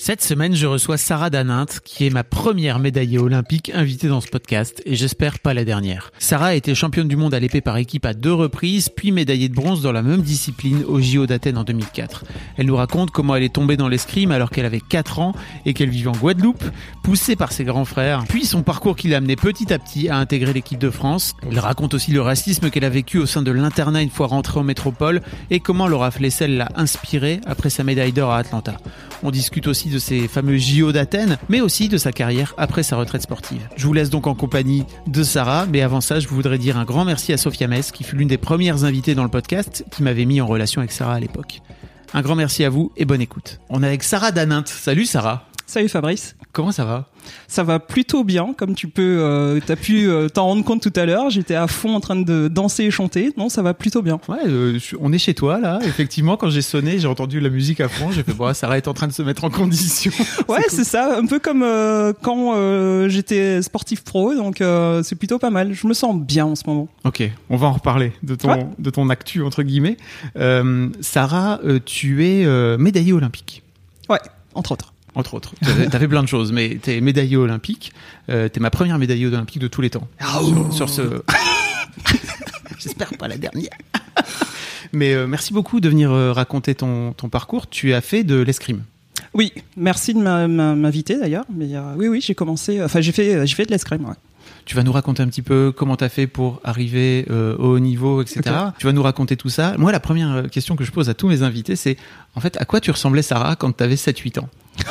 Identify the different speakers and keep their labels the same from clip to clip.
Speaker 1: Cette semaine, je reçois Sarah Daninte, qui est ma première médaillée olympique invitée dans ce podcast, et j'espère pas la dernière. Sarah a été championne du monde à l'épée par équipe à deux reprises, puis médaillée de bronze dans la même discipline au JO d'Athènes en 2004. Elle nous raconte comment elle est tombée dans l'escrime alors qu'elle avait 4 ans et qu'elle vivait en Guadeloupe, poussée par ses grands frères, puis son parcours qui l'a amené petit à petit à intégrer l'équipe de France. Elle raconte aussi le racisme qu'elle a vécu au sein de l'internat une fois rentrée en métropole et comment Laura Flessel l'a inspirée après sa médaille d'or à Atlanta. On discute aussi de ses fameux JO d'Athènes, mais aussi de sa carrière après sa retraite sportive. Je vous laisse donc en compagnie de Sarah, mais avant ça, je voudrais dire un grand merci à Sophia Mess, qui fut l'une des premières invitées dans le podcast, qui m'avait mis en relation avec Sarah à l'époque. Un grand merci à vous et bonne écoute. On est avec Sarah Daninte. Salut Sarah.
Speaker 2: Salut Fabrice.
Speaker 1: Comment ça va?
Speaker 2: Ça va plutôt bien, comme tu peux, euh, t'as pu euh, t'en rendre compte tout à l'heure. J'étais à fond en train de danser et chanter. Non, ça va plutôt bien.
Speaker 1: Ouais, euh, on est chez toi là. Effectivement, quand j'ai sonné, j'ai entendu la musique à fond. J'ai fait bon, Sarah est en train de se mettre en condition.
Speaker 2: Ouais, c'est ça. Un peu comme quand j'étais sportif pro, donc c'est plutôt pas mal. Je me sens bien en ce moment.
Speaker 1: Ok, on va en reparler de ton
Speaker 2: Ouais.
Speaker 1: de ton actu entre guillemets. Sarah, tu es médaillée olympique.
Speaker 2: Ouais, entre autres.
Speaker 1: Entre autres, t'avais t'avais plein de choses, mais t'es médaillée olympique. Euh, t'es ma première médaillée olympique de tous les temps. Sur, sur ce, j'espère pas la dernière. mais euh, merci beaucoup de venir euh, raconter ton, ton parcours. Tu as fait de l'escrime.
Speaker 2: Oui, merci de m'inviter d'ailleurs. Mais euh, oui, oui, j'ai commencé. Enfin, j'ai fait, j'ai fait de l'escrime. Ouais.
Speaker 1: Tu vas nous raconter un petit peu comment t'as fait pour arriver euh, au haut niveau, etc. Tu vas nous raconter tout ça. Moi, la première euh, question que je pose à tous mes invités, c'est en fait, à quoi tu ressemblais, Sarah, quand t'avais 7-8 ans?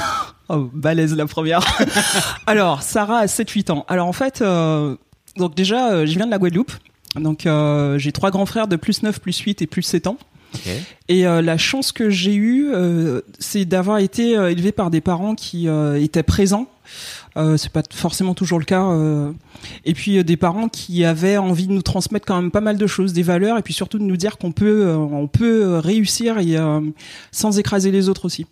Speaker 2: Oh, balèze la première. Alors, Sarah a 7-8 ans. Alors en fait, euh, donc déjà, euh, je viens de la Guadeloupe. Donc j'ai trois grands frères de plus 9, plus 8 et plus 7 ans. Et euh, la chance que j'ai eue, euh, c'est d'avoir été euh, élevé par des parents qui étaient présents. C'est pas forcément toujours le cas. Et puis des parents qui avaient envie de nous transmettre quand même pas mal de choses, des valeurs, et puis surtout de nous dire qu'on peut, on peut réussir sans écraser les autres aussi.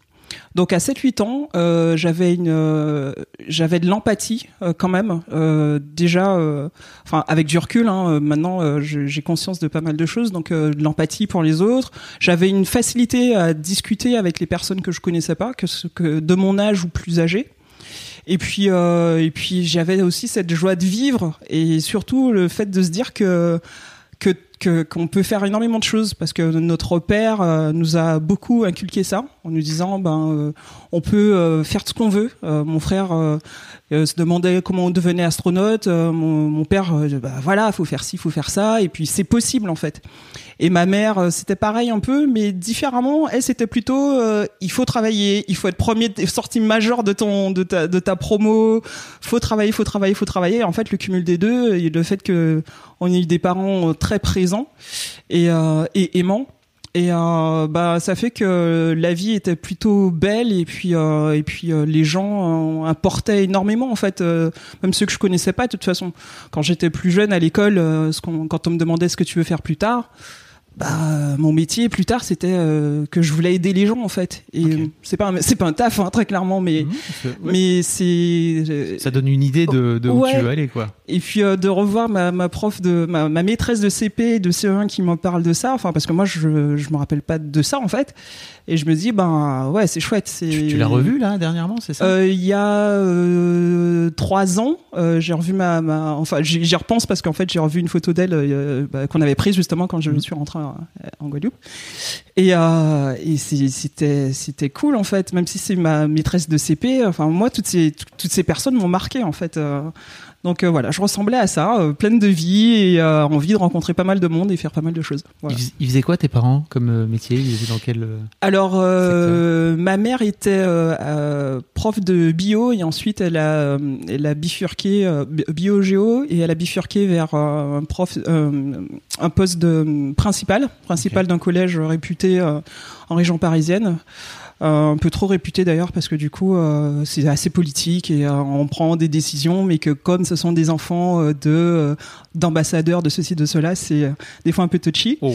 Speaker 2: Donc à 7-8 ans, euh, j'avais une, euh, j'avais de l'empathie euh, quand même. Euh, déjà, euh, enfin avec du recul, hein, euh, maintenant j'ai conscience de pas mal de choses. Donc de l'empathie pour les autres. J'avais une facilité à discuter avec les personnes que je connaissais pas, que, que de mon âge ou plus âgées. Et puis, et puis j'avais aussi cette joie de vivre et surtout le fait de se dire que que qu'on peut faire énormément de choses parce que notre père euh, nous a beaucoup inculqué ça en nous disant ben euh, on peut euh, faire ce qu'on veut. Euh, mon frère euh, se demandait comment on devenait astronaute. Euh, mon, mon père, euh, bah voilà, faut faire ci, faut faire ça, et puis c'est possible en fait. Et ma mère, euh, c'était pareil un peu, mais différemment. Elle, c'était plutôt, euh, il faut travailler, il faut être premier sortie majeure de ton, de ta, de ta promo. Faut travailler, faut travailler, faut travailler. En fait, le cumul des deux, et le fait que on ait eu des parents très présents et, et aimants. Et euh, bah ça fait que la vie était plutôt belle et puis euh, et puis euh, les gens euh, apportaient énormément en fait euh, même ceux que je connaissais pas de toute façon. Quand j'étais plus jeune à l'école euh, quand on me demandait ce que tu veux faire plus tard bah mon métier plus tard c'était euh, que je voulais aider les gens en fait et
Speaker 1: Ok.
Speaker 2: euh, c'est pas un- c'est pas un taf hein, très clairement mais
Speaker 1: Mhm, c'est- ouais.
Speaker 2: mais c'est
Speaker 1: Ça donne une idée de, de où
Speaker 2: Ouais.
Speaker 1: tu veux aller, quoi.
Speaker 2: et puis euh, de revoir ma, ma prof de ma, ma maîtresse de CP de CE1 qui m'en parle de ça enfin parce que moi je je me rappelle pas de ça en fait et je me dis ben ouais c'est chouette c'est
Speaker 1: Tu, tu l'as revu, là, dernièrement, c'est ça?
Speaker 2: Euh, il y a euh, trois ans, euh, j'ai revu ma, ma enfin j'y repense parce qu'en fait j'ai revu une photo d'elle euh, bah, qu'on avait prise justement quand je
Speaker 1: Mhm.
Speaker 2: suis rentré en, en Guadeloupe et, euh, et c'était c'était cool en fait même si c'est ma maîtresse de CP enfin moi toutes ces toutes ces personnes m'ont marqué en fait euh. Donc euh, voilà je ressemblais à ça euh, pleine de vie et euh, envie de rencontrer pas mal de monde et faire pas mal de choses voilà.
Speaker 1: Ils fais- ils faisaient quoi, tes parents, comme métier? Ils étaient dans quel.
Speaker 2: Alors, ma mère était prof de bio et ensuite elle a, elle a bifurqué euh, bi- bio-géo et elle a bifurqué vers un prof, un poste de principal, principal d'un collège réputé en région parisienne. Euh, un peu trop réputé d'ailleurs parce que du coup euh, c'est assez politique et euh, on prend des décisions mais que comme ce sont des enfants de d'ambassadeurs de ceci de cela c'est des fois un peu touchy
Speaker 1: Oh,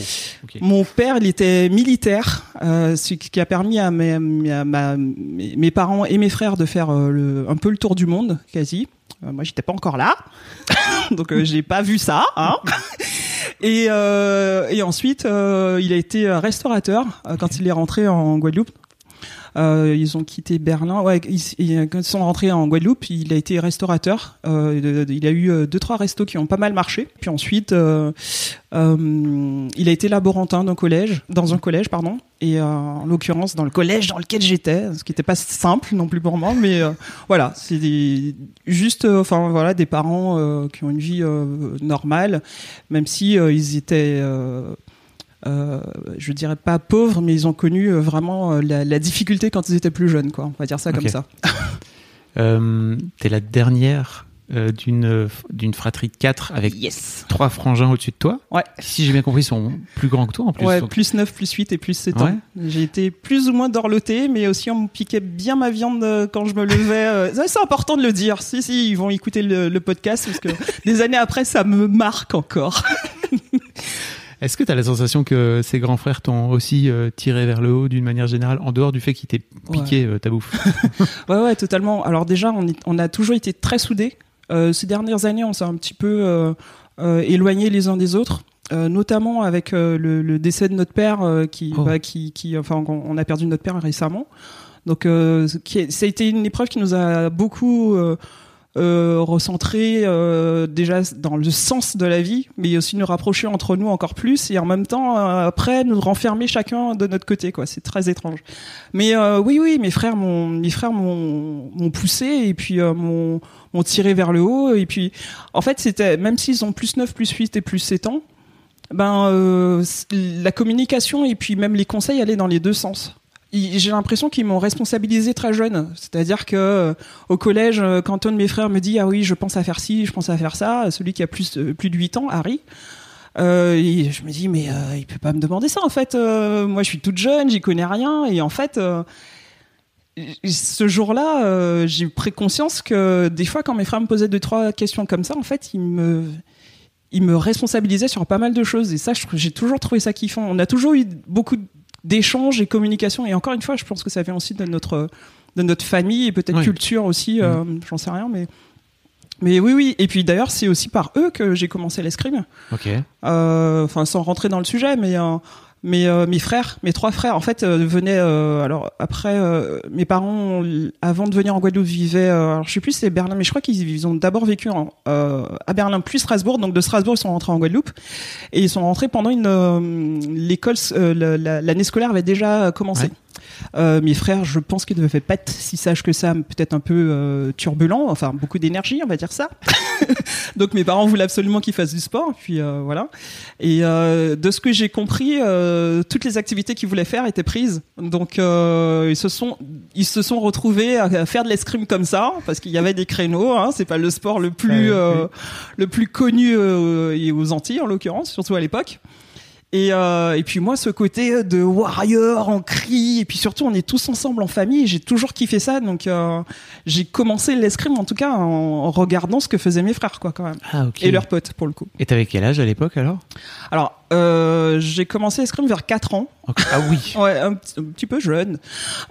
Speaker 2: mon père, il était militaire, ce qui a permis à mes, à ma- mes, parents et mes frères de faire le- un peu le tour du monde, quasi. Moi, j'étais pas encore là, donc euh, j'ai pas vu ça. Hein. Et, euh, et ensuite, euh, il a été restaurateur quand il est rentré en Guadeloupe. Euh, ils ont quitté Berlin. Ils, sont rentrés en Guadeloupe, il a été restaurateur. Euh, il a eu euh, deux trois restos qui ont pas mal marché. Puis ensuite, il a été laborantin d'un collège, dans un collège, pardon. Et en l'occurrence dans le collège dans lequel j'étais, ce qui n'était pas simple non plus pour moi, mais voilà, c'est juste, enfin voilà, des parents qui ont une vie normale, même si ils étaient euh, je dirais pas pauvres, mais ils ont connu euh, vraiment euh, la, la difficulté quand ils étaient plus jeunes, quoi. On va dire ça comme ça.
Speaker 1: Euh, T'es la dernière euh, d'une d'une fratrie de quatre avec
Speaker 2: Yes.
Speaker 1: trois frangins au-dessus de toi.
Speaker 2: Ouais.
Speaker 1: Si j'ai bien compris, ils sont plus grands que toi en plus.
Speaker 2: ouais, plus 9, plus 8 et plus 7
Speaker 1: Ouais.
Speaker 2: ans. J'ai été plus ou moins dorloté, mais aussi on me piquait bien ma viande quand je me levais. C'est important de le dire. Si, si, ils vont écouter le, le podcast parce que des années après, ça me marque encore.
Speaker 1: Est-ce que tu as la sensation que ces grands frères t'ont aussi euh, tiré vers le haut d'une manière générale, en dehors du fait qu'ils t'aient piqué euh, ta bouffe?
Speaker 2: Ouais, ouais, totalement. Alors déjà, on, est- on a toujours été très soudés. Euh, ces dernières années, on s'est un petit peu éloignés les uns des autres. notamment avec le, le décès de notre père, qui,
Speaker 1: Oh.
Speaker 2: bah, qui, qui, enfin, on a perdu notre père récemment. Donc, qui ça a été une épreuve qui nous a beaucoup euh, recentré euh, déjà dans le sens de la vie, mais aussi nous rapprocher entre nous encore plus et en même temps euh, après nous renfermer chacun de notre côté. Quoi, c'est très étrange. Mais oui, oui, mes frères m'ont, mes frères m'ont, poussé et puis m'ont, m'ont tiré vers le haut. Et puis, en fait, c'était même s'ils ont plus 9, plus 8 et plus 7 ans, ben euh, la communication et puis même les conseils allaient dans les deux sens. J'ai l'impression qu'ils m'ont responsabilisé très jeune. C'est-à-dire que euh, au collège, euh, quand un de mes frères me dit ah oui, je pense à faire ci, je pense à faire ça, celui qui a plus euh, plus de 8 ans, Harry. Je me dis mais il peut pas me demander ça en fait. Moi je suis toute jeune, j'y connais rien et en fait ce jour-là, j'ai pris conscience que des fois, quand mes frères me posaient deux trois questions comme ça, en fait, ils me ils me responsabilisaient sur pas mal de choses. Et ça, j'ai toujours trouvé ça kiffant. On a toujours eu beaucoup d'échanges et communications. Et encore une fois, je pense que ça vient aussi de notre de notre famille et peut-être
Speaker 1: Oui.
Speaker 2: culture aussi. euh, J'en sais rien, mais mais oui, oui. Et puis d'ailleurs, c'est aussi par eux que j'ai commencé l'escrime.
Speaker 1: Ok.
Speaker 2: Euh, enfin sans rentrer dans le sujet mais euh, mais euh, mes frères mes trois frères en fait euh, venaient euh, alors après euh, mes parents avant de venir en Guadeloupe vivaient euh, alors je sais plus si c'est Berlin mais je crois qu'ils ils ont d'abord vécu en, euh, à Berlin puis Strasbourg donc de Strasbourg ils sont rentrés en Guadeloupe et ils sont rentrés pendant une euh, l'école euh, la- la- l'année scolaire avait déjà commencé
Speaker 1: Ouais.
Speaker 2: Euh, mes frères, je pense qu'ils ne devaient pas être si sages que ça, peut-être un peu euh, turbulents, enfin beaucoup d'énergie, on va dire ça. Donc mes parents voulaient absolument qu'ils fassent du sport, puis euh, voilà. Et euh, de ce que j'ai compris, euh, toutes les activités qu'ils voulaient faire étaient prises. Donc ils se sont ils se sont retrouvés à, faire de l'escrime comme ça, parce qu'il y avait des créneaux. Hein, c'est pas le sport le plus le plus connu et aux Antilles en l'occurrence, surtout à l'époque. Et, euh, et puis moi, ce côté de warrior en cri, et puis surtout, on est tous ensemble en famille. J'ai toujours kiffé ça, donc euh, j'ai commencé l'escrime en tout cas en, regardant ce que faisaient mes frères, quoi, quand même,
Speaker 1: Ah, ok.
Speaker 2: et leurs potes pour le coup.
Speaker 1: Et t'avais quel âge à l'époque alors?
Speaker 2: Alors euh, j'ai commencé l'escrime vers 4 ans.
Speaker 1: Ah oui.
Speaker 2: ouais, un, petit peu jeune.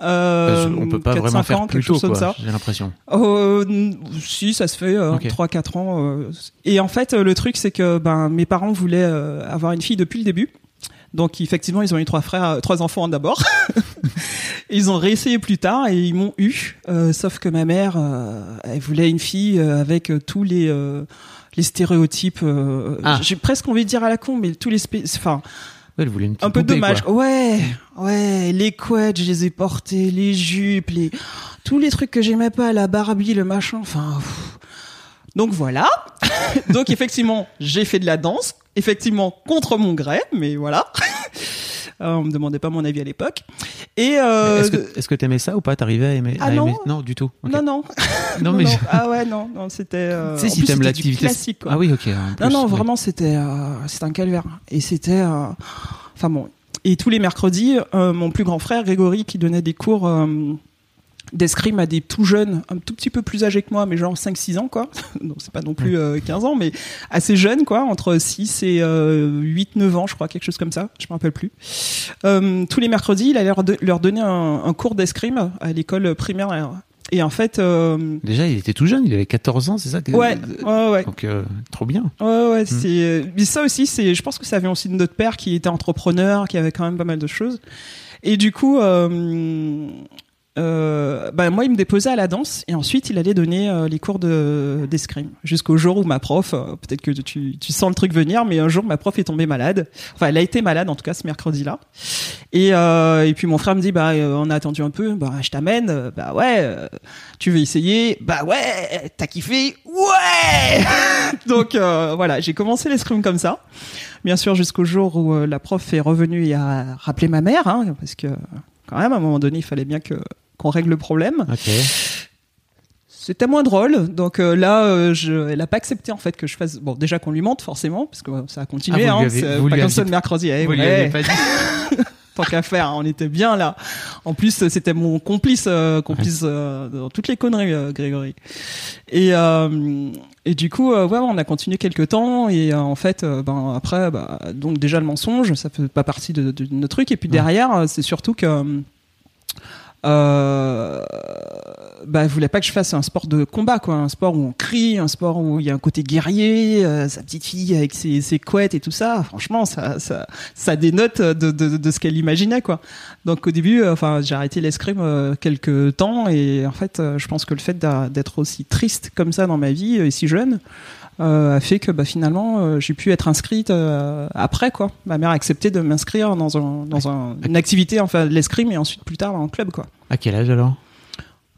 Speaker 2: Euh,
Speaker 1: on peut pas vraiment faire plus tôt, quoi, j'ai l'impression.
Speaker 2: Euh, si, ça se fait euh, 3-4 ans. Euh. Et en fait, le truc, c'est que ben, mes parents voulaient avoir une fille depuis le début. Donc effectivement, ils ont eu trois frères, trois enfants d'abord. ils ont réessayé plus tard et ils m'ont eu. sauf que ma mère, elle voulait une fille avec tous les les stéréotypes. Ah. J'ai presque envie de dire à la con, mais tous les, enfin
Speaker 1: elle voulait une
Speaker 2: un peu dommage. Ouais, ouais, les couettes, je les ai portées, les jupes, les tous les trucs que j'aimais pas, la Barbie, le machin. Enfin, donc voilà. donc effectivement, j'ai fait de la danse, effectivement contre mon gré, mais voilà. Euh, on me demandait pas mon avis à l'époque. Et
Speaker 1: euh, est-ce que est-ce que t'aimais ça ou pas? T'arrivais à aimer,
Speaker 2: ah non.
Speaker 1: non du tout.
Speaker 2: Non non. non mais ah ouais non non c'était. Euh...
Speaker 1: Tu sais si t'aimes l'activité
Speaker 2: classique quoi.
Speaker 1: Ah oui ok.
Speaker 2: non non vraiment c'était c'était un calvaire et c'était enfin bon et tous les mercredis mon plus grand frère Grégory qui donnait des cours d'escrime à des tout jeunes, un tout petit peu plus âgés que moi, mais genre 5-6 ans, quoi. Donc c'est pas non plus 15 ans, mais assez jeunes, quoi, entre 6 et 8-9 ans, je crois, quelque chose comme ça, je me rappelle plus. Euh, tous les mercredis, il allait leur, leur donner un, un cours d'escrime à l'école primaire. Et en fait... Euh...
Speaker 1: Déjà, il était tout jeune, il avait 14 ans, c'est ça
Speaker 2: Ouais, ouais, ouais.
Speaker 1: Donc, euh, trop bien.
Speaker 2: Ouais, ouais, hmm. c'est... Mais ça aussi, c'est... je pense que ça vient aussi de notre père qui était entrepreneur, qui avait quand même pas mal de choses. Et du coup, euh, euh, bah, moi, il me déposait à la danse et ensuite il allait donner euh, les cours de d'escrime jusqu'au jour où ma prof, euh, peut-être que tu, tu sens le truc venir, mais un jour ma prof est tombée malade. Enfin, elle a été malade en tout cas ce mercredi-là. Et, euh, et puis mon frère me dit bah on a attendu un peu, bah je t'amène. Bah ouais, tu veux essayer? Bah ouais, t'as kiffé? Ouais. Donc voilà, j'ai commencé l'escrime comme ça. Bien sûr jusqu'au jour où la prof est revenue et a rappelé ma mère, hein, parce que quand même à un moment donné il fallait bien que qu'on règle le problème. C'était moins drôle, donc euh, là, euh, je, elle a pas accepté en fait que je fasse. Bon, déjà qu'on lui monte forcément, parce que ça a continué. Ah, hein, c'est pas comme ça de mercredi. Eh,
Speaker 1: vous ouais. pas dit.
Speaker 2: Tant qu'à faire, hein, on était bien là. En plus, c'était mon complice, euh, complice dans toutes les conneries, Grégory. Et et du coup, ouais, on a continué quelques temps et en fait, ben après, bah, donc déjà le mensonge, ça fait pas partie de, de notre truc. Et puis derrière, c'est surtout que euh, bah, voulait pas que je fasse un sport de combat, quoi, un sport où on crie, un sport où il y a un côté guerrier, euh, sa petite fille avec ses, ses, couettes et tout ça. Franchement, ça, ça, ça dénote de, de, de ce qu'elle imaginait, quoi. Donc au début, euh, enfin, j'ai arrêté l'escrime euh, quelques temps et en fait, je pense que le fait d'être aussi triste comme ça dans ma vie et si jeune, euh, a fait que bah, finalement euh, j'ai pu être inscrite euh, après quoi. Ma mère a accepté de m'inscrire dans, un, dans un, une activité, enfin l'escrime et ensuite plus tard en club quoi.
Speaker 1: À quel âge alors?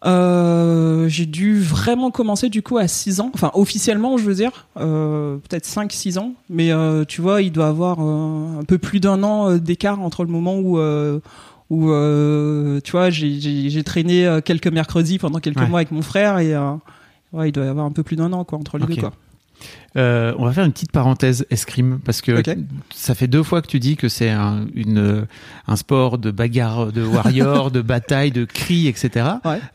Speaker 2: Euh, j'ai dû vraiment commencer du coup à 6 ans, enfin officiellement je veux dire, euh, peut-être 5-6 ans, mais euh, tu vois il doit avoir un peu plus d'un an d'écart entre le moment où, où tu vois j'ai traîné quelques mercredis pendant quelques mois avec mon frère et ouais, il doit y avoir un peu plus d'un an quoi, entre les deux quoi.
Speaker 1: Euh, on va faire une petite parenthèse escrime parce que ça fait deux fois que tu dis que c'est un, une, un sport de bagarre, de warrior, de bataille, de cris, etc.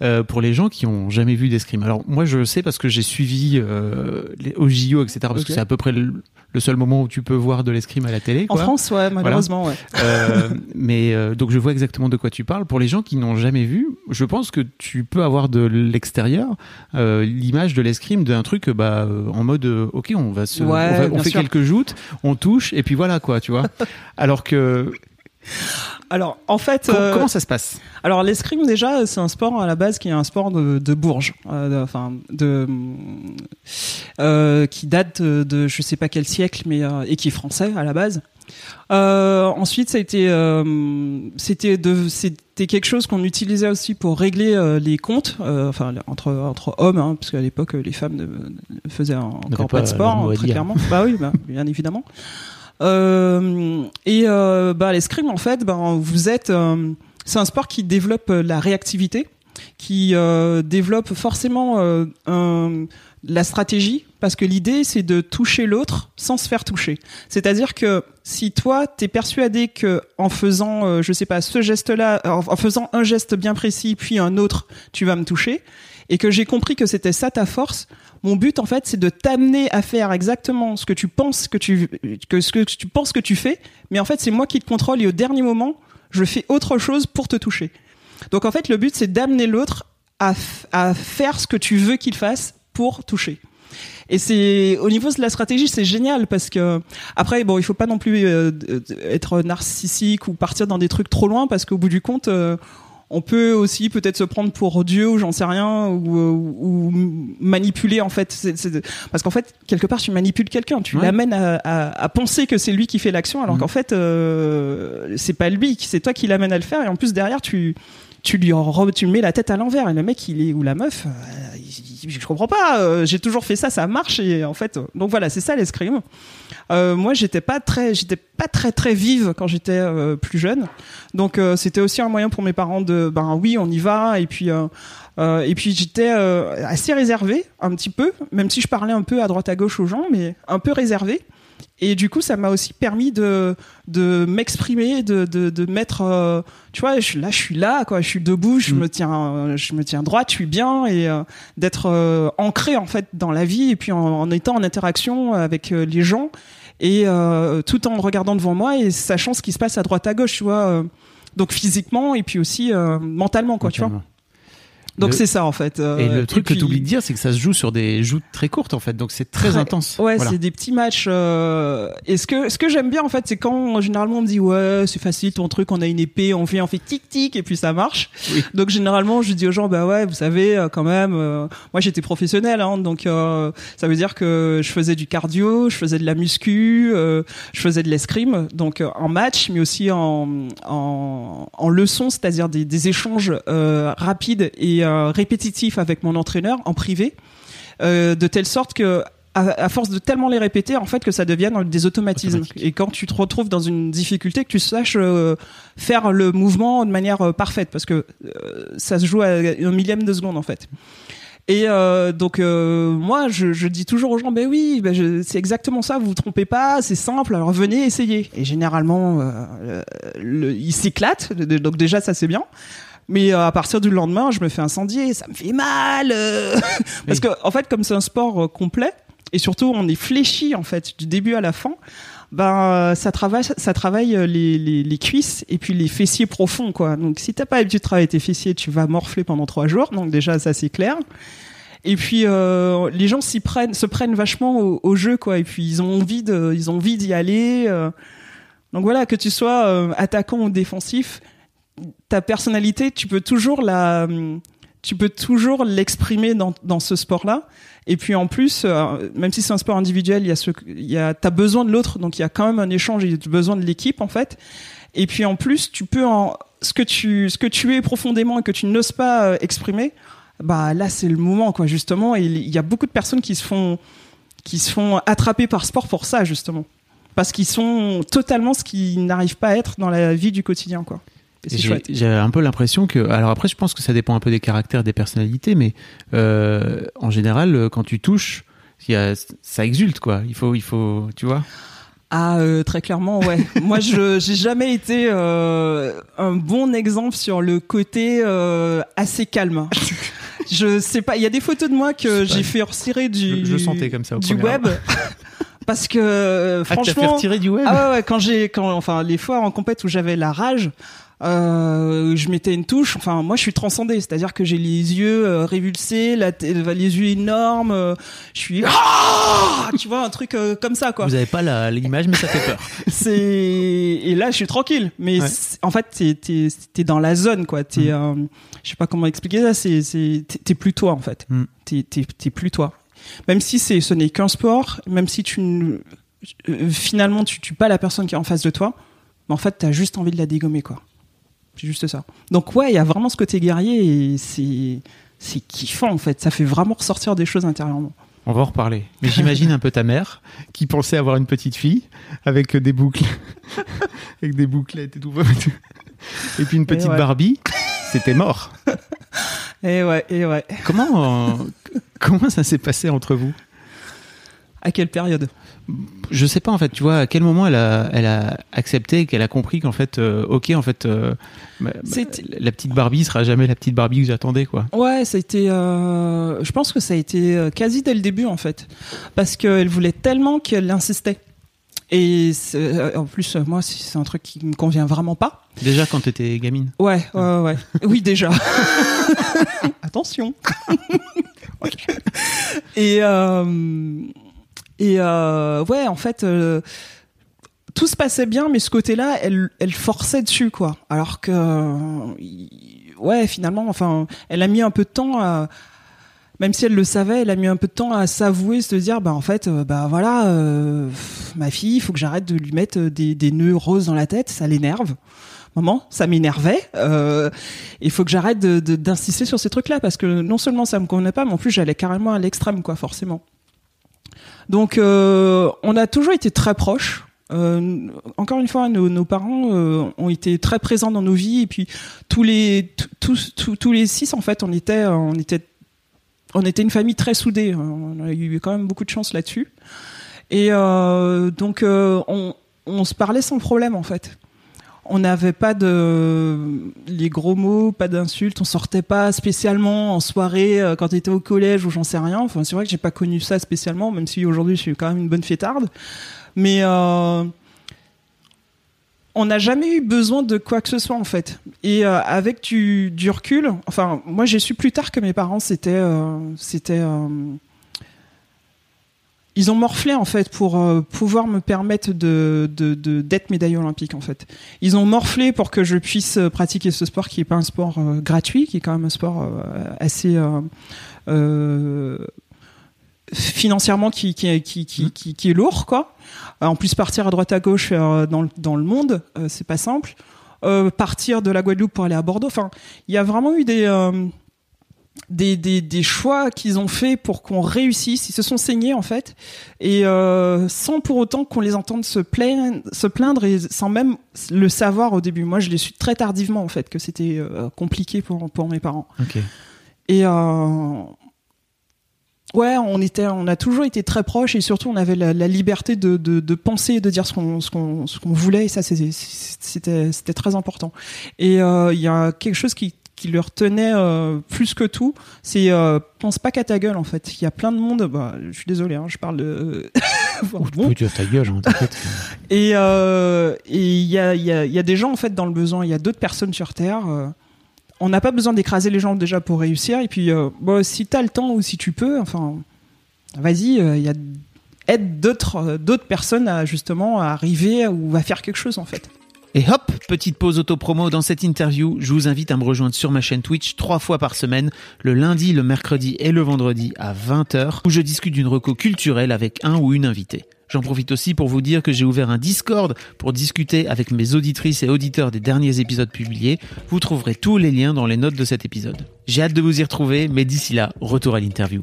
Speaker 1: Euh, pour les gens qui ont jamais vu d'escrime. Alors moi je sais parce que j'ai suivi euh, les, au JO, etc. Parce que c'est à peu près le, le seul moment où tu peux voir de l'escrime à la télé.
Speaker 2: Quoi. En France, ouais, malheureusement, ouais.
Speaker 1: Euh, mais donc je vois exactement de quoi tu parles. Pour les gens qui n'ont jamais vu, je pense que tu peux avoir de l'extérieur l'image de l'escrime d'un truc bah en mode ok, on va se, on, fait quelques joutes, on touche et puis voilà quoi, tu vois. Alors que
Speaker 2: alors, en fait,
Speaker 1: comment, euh, ça se passe?
Speaker 2: Alors, l'escrime déjà, c'est un sport à la base qui est un sport de, de bourge, euh, enfin de, euh, qui date de, de, je sais pas quel siècle, mais et qui est français à la base. ensuite, ça a été, c'était de, c'était quelque chose qu'on utilisait aussi pour régler les comptes, enfin entre entre hommes, hein, parce qu'à l'époque les femmes ne, faisaient encore pas, de sport, très clairement. bah oui, bah, bien évidemment. Euh, et euh, bah, l'escrime, en fait, ben vous êtes. Euh, c'est un sport qui développe la réactivité, qui développe forcément un, la stratégie, parce que l'idée c'est de toucher l'autre sans se faire toucher. C'est-à-dire que si toi t'es persuadé que en faisant, je sais pas, ce geste-là, en faisant un geste bien précis puis un autre, tu vas me toucher, et que j'ai compris que c'était ça ta force, Mon but, en fait, c'est de t'amener à faire exactement ce que tu penses que tu que ce que tu penses que tu fais, mais en fait, c'est moi qui te contrôle et au dernier moment, je fais autre chose pour te toucher. Donc en fait, le but, c'est d'amener l'autre à, à faire ce que tu veux qu'il fasse pour toucher. Et c'est au niveau de la stratégie, c'est génial parce que après, bon, il faut pas non plus euh, être narcissique ou partir dans des trucs trop loin parce qu'au bout du compte, euh, on peut aussi peut-être se prendre pour Dieu ou j'en sais rien ou, ou, manipuler en fait parce qu'en fait quelque part tu manipules quelqu'un tu l'amènes à, à, à, penser que c'est lui qui fait l'action alors mmh. qu'en fait euh, c'est pas lui c'est toi qui l'amène à le faire et en plus derrière tu tu lui tu mets la tête à l'envers. Et le mec il est ou la meuf euh, je comprends pas euh, j'ai toujours fait ça ça marche et en fait euh, donc voilà c'est ça l'escrime. Moi j'étais pas très j'étais pas très très vive quand j'étais plus jeune. Donc c'était aussi un moyen pour mes parents de ben oui on y va et puis et puis j'étais assez réservé un petit peu même si je parlais un peu à droite à gauche aux gens mais un peu réservé et du coup, ça m'a aussi permis de, de m'exprimer, de, de, de mettre, euh, tu vois, je, là, je suis là, quoi, je suis debout, je mm. me tiens, je me tiens droite, je suis bien, et euh, d'être euh, ancré en fait dans la vie, et puis en, étant en interaction avec les gens, et tout en regardant devant moi et sachant ce qui se passe à droite à gauche, tu vois, donc physiquement et puis aussi mentalement, quoi, tu vois. Donc c'est ça en fait.
Speaker 1: Euh, et le truc que tu oublies de dire, c'est que ça se joue sur des joutes très courtes en fait, donc c'est très, intense.
Speaker 2: Ouais, c'est des petits matchs. Euh... Et ce que ce que j'aime bien en fait, c'est quand généralement on me dit ouais c'est facile ton truc, on a une épée, on fait on fait tic tic et puis ça marche. Donc généralement je dis aux gens bah ouais vous savez euh, quand même, euh, moi j'étais professionnel hein, donc ça veut dire que je faisais du cardio, je faisais de la muscu, je faisais de l'escrime donc en match mais aussi en en, en leçon, c'est-à-dire des, des échanges rapides et euh, répétitif avec mon entraîneur en privé, euh, de telle sorte que à, force de tellement les répéter, en fait, que ça devienne des automatismes. Et quand tu te retrouves dans une difficulté, que tu saches euh, faire le mouvement de manière parfaite, parce que ça se joue à un millième de seconde, en fait. Et donc moi, je, dis toujours aux gens, ben oui, ben c'est exactement ça. Vous vous trompez pas, c'est simple. Alors venez essayer. Et généralement, le, ils s'éclatent. Donc déjà, ça c'est bien. Mais euh, à partir du lendemain, je me fais incendier, ça me fait mal. Euh. Parce que en fait, comme c'est un sport euh, complet et surtout on est fléchi en fait du début à la fin, ben ça travaille, ça travaille les, les, les cuisses et puis les fessiers profonds quoi. Donc si t'as pas l'habitude de travailler tes fessiers, tu vas morfler pendant trois jours. Donc déjà ça c'est clair. Et puis euh, les gens s'y prennent, se prennent vachement au, au, jeu quoi. Et puis ils ont envie de, ils ont envie d'y aller. donc voilà, que tu sois attaquant ou défensif, ta personnalité, tu peux toujours la, tu peux toujours l'exprimer dans, ce sport-là. Et puis en plus, euh, même si c'est un sport individuel, il y a ce, il y a, t'as besoin de l'autre, donc il y a quand même un échange, il y a besoin de l'équipe en fait. Et puis en plus, tu peux en, ce que tu, ce que tu es profondément et que tu n'oses pas euh, exprimer, bah là c'est le moment quoi justement. Et il y a beaucoup de personnes qui se font, qui se font attraper par sport pour ça justement, parce qu'ils sont totalement ce qu'ils n'arrivent pas à être dans la vie du quotidien quoi.
Speaker 1: J'ai un peu l'impression que. Alors après, je pense que ça dépend un peu des caractères, des personnalités, mais euh, en général, euh, quand tu touches, y a, ça exulte, quoi. Il faut, il faut, tu vois.
Speaker 2: Ah, euh, très clairement, ouais. Moi, je j'ai jamais été euh, un bon exemple sur le côté assez calme. je sais pas. Il y a des photos de moi que j'ai fait retirer du.
Speaker 1: Je, je, sentais comme ça au
Speaker 2: du web. parce que franchement
Speaker 1: ah, fait retirer du web
Speaker 2: ah ouais, ouais quand j'ai quand enfin les fois en compète où j'avais la rage je mettais une touche. Enfin, moi, je suis transcendé, c'est-à-dire que j'ai les yeux euh, révulsés, la les yeux énormes. Euh, je suis, ah tu vois, un truc euh, comme ça, quoi.
Speaker 1: Vous avez pas l'image, mais ça fait peur.
Speaker 2: c'est et là, je suis tranquille. Mais en fait, t'es t'es t'es dans la zone, quoi. T'es, mm. je sais pas comment expliquer ça. C'est t'es plus toi, en fait. Mm. T'es t'es t'es plus toi. Même si c'est ce n'est qu'un sport, même si tu finalement tu tues pas la personne qui est en face de toi, mais en fait, t'as juste envie de la dégommer, quoi. C'est juste ça. Donc ouais, il y a vraiment ce côté guerrier et c'est c'est kiffant en fait. Ça fait vraiment ressortir des choses intérieurement.
Speaker 1: On va en reparler. Mais j'imagine un peu ta mère qui pensait avoir une petite fille avec des boucles, avec des bouclettes et tout. Et puis une petite Barbie, c'était mort.
Speaker 2: Et ouais, et ouais.
Speaker 1: Comment, comment ça s'est passé entre vous?
Speaker 2: À quelle période?
Speaker 1: Je sais pas en fait, tu vois, à quel moment elle a, elle a accepté, qu'elle a compris qu'en fait, euh, ok, en fait, euh, bah, la petite Barbie sera jamais la petite Barbie que j'attendais, quoi.
Speaker 2: Ouais, ça a été. euh, je pense que ça a été euh, quasi dès le début en fait, parce qu'elle voulait tellement qu'elle insistait. Et euh, en plus, moi, c'est un truc qui me convient vraiment pas.
Speaker 1: Déjà quand t'étais gamine.
Speaker 2: Ouais, ouais, ouais. Oui, déjà. Attention. et euh, et euh, ouais, en fait, euh, tout se passait bien, mais ce côté-là, elle, elle forçait dessus, quoi. Alors que, euh, ouais, finalement, enfin, elle a mis un peu de temps à même si elle le savait, elle a mis un peu de temps à s'avouer, se dire, bah en fait, euh, bah voilà, euh, ma fille, il faut que j'arrête de lui mettre des, des nœuds roses dans la tête, ça l'énerve. Maman, ça m'énervait. Euh, Il faut que j'arrête d'insister sur ces trucs-là parce que non seulement ça me convenait pas, mais en plus j'allais carrément à l'extrême, quoi, forcément. Donc, euh, on a toujours été très proches. Euh, encore une fois, nos, nos parents euh, ont été très présents dans nos vies et puis tous les tous- tous tous- les six en fait, on était on était on était une famille très soudée. On a eu quand même beaucoup de chance là-dessus. Et euh, donc, euh, on, on se parlait sans problème, en fait. On n'avait pas de les gros mots, pas d'insultes. On sortait pas spécialement en soirée euh, quand on était au collège ou j'en sais rien. Enfin, c'est vrai que j'ai pas connu ça spécialement, même si aujourd'hui je suis quand même une bonne fêtarde. Mais euh, on n'a jamais eu besoin de quoi que ce soit en fait. Et euh, avec du, recul, enfin moi j'ai su plus tard que mes parents c'était ils ont morflé en fait pour euh, pouvoir me permettre de de- de- d'être médaillé olympique en fait. Ils ont morflé pour que je puisse euh, pratiquer ce sport qui est pas un sport euh, gratuit, qui est quand même un sport euh, assez financièrement qui qui, qui, qui, qui, qui est lourd quoi. En plus partir à droite à gauche euh, dans le, dans le monde, euh, c'est pas simple. Euh, partir de la Guadeloupe pour aller à Bordeaux, enfin, il y a vraiment eu des euh, des, des, des choix qu'ils ont fait pour qu'on réussisse. Ils se sont saignés en fait, et euh, sans pour autant qu'on les entende se plaindre, se plaindre et sans même le savoir au début. Moi, je l'ai su très tardivement en fait que c'était euh, compliqué pour pour mes parents.
Speaker 1: Ok.
Speaker 2: Et euh, ouais, on était, on a toujours été très proches et surtout on avait la, la liberté de, de, de penser et de dire ce qu'on ce qu'on ce qu'on voulait et ça c'était c'était très important. Et il y a quelque chose qui qui leur tenait euh, plus que tout, c'est euh, pense pas qu'à ta gueule en fait. Il y a plein de monde. Bah, je suis désolé, hein, je parle de. Bon.
Speaker 1: Oui, tu as ta gueule, hein, t'inquiète.
Speaker 2: Et euh, et il y a, y, a, y a des gens en fait dans le besoin. Il y a d'autres personnes sur Terre. on n'a pas besoin d'écraser les gens déjà pour réussir. Et puis, si t'as le temps ou si tu peux, enfin, vas-y. Il y a aide d'autres d'autres personnes à justement à arriver ou à faire quelque chose en fait.
Speaker 1: Et hop, petite pause auto-promo dans cette interview. Je vous invite à me rejoindre sur ma chaîne Twitch trois fois par semaine, le lundi, le mercredi et le vendredi à 20h, où je discute d'une reco culturelle avec un ou une invitée. J'en profite aussi pour vous dire que j'ai ouvert un Discord pour discuter avec mes auditrices et auditeurs des derniers épisodes publiés. Vous trouverez tous les liens dans les notes de cet épisode. J'ai hâte de vous y retrouver, mais d'ici là, retour à l'interview.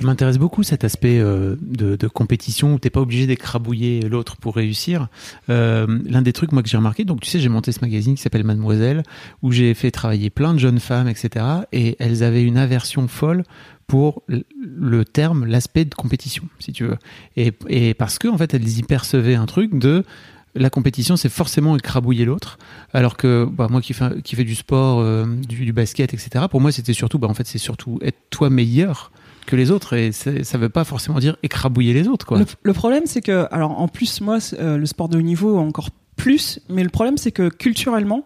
Speaker 1: Ça m'intéresse beaucoup cet aspect euh, de, compétition où t'es pas obligé d'écrabouiller l'autre pour réussir. Euh, L'un des trucs moi que j'ai remarqué, donc tu sais, j'ai monté ce magazine qui s'appelle Mademoiselle, où j'ai fait travailler plein de jeunes femmes, etc. Et elles avaient une aversion folle pour le terme, l'aspect de compétition, si tu veux. Et, et parce que en fait, elles y percevaient un truc de la compétition, c'est forcément écrabouiller l'autre, alors que bah, moi qui fais, qui fais du sport, euh, du, du basket, etc. Pour moi, c'était surtout, bah, en fait, c'est surtout être toi meilleur que les autres, et ça veut pas forcément dire écrabouiller les autres, quoi.
Speaker 2: Le, problème, c'est que, alors en plus, moi, euh, le sport de haut niveau encore plus, mais le problème, c'est que culturellement,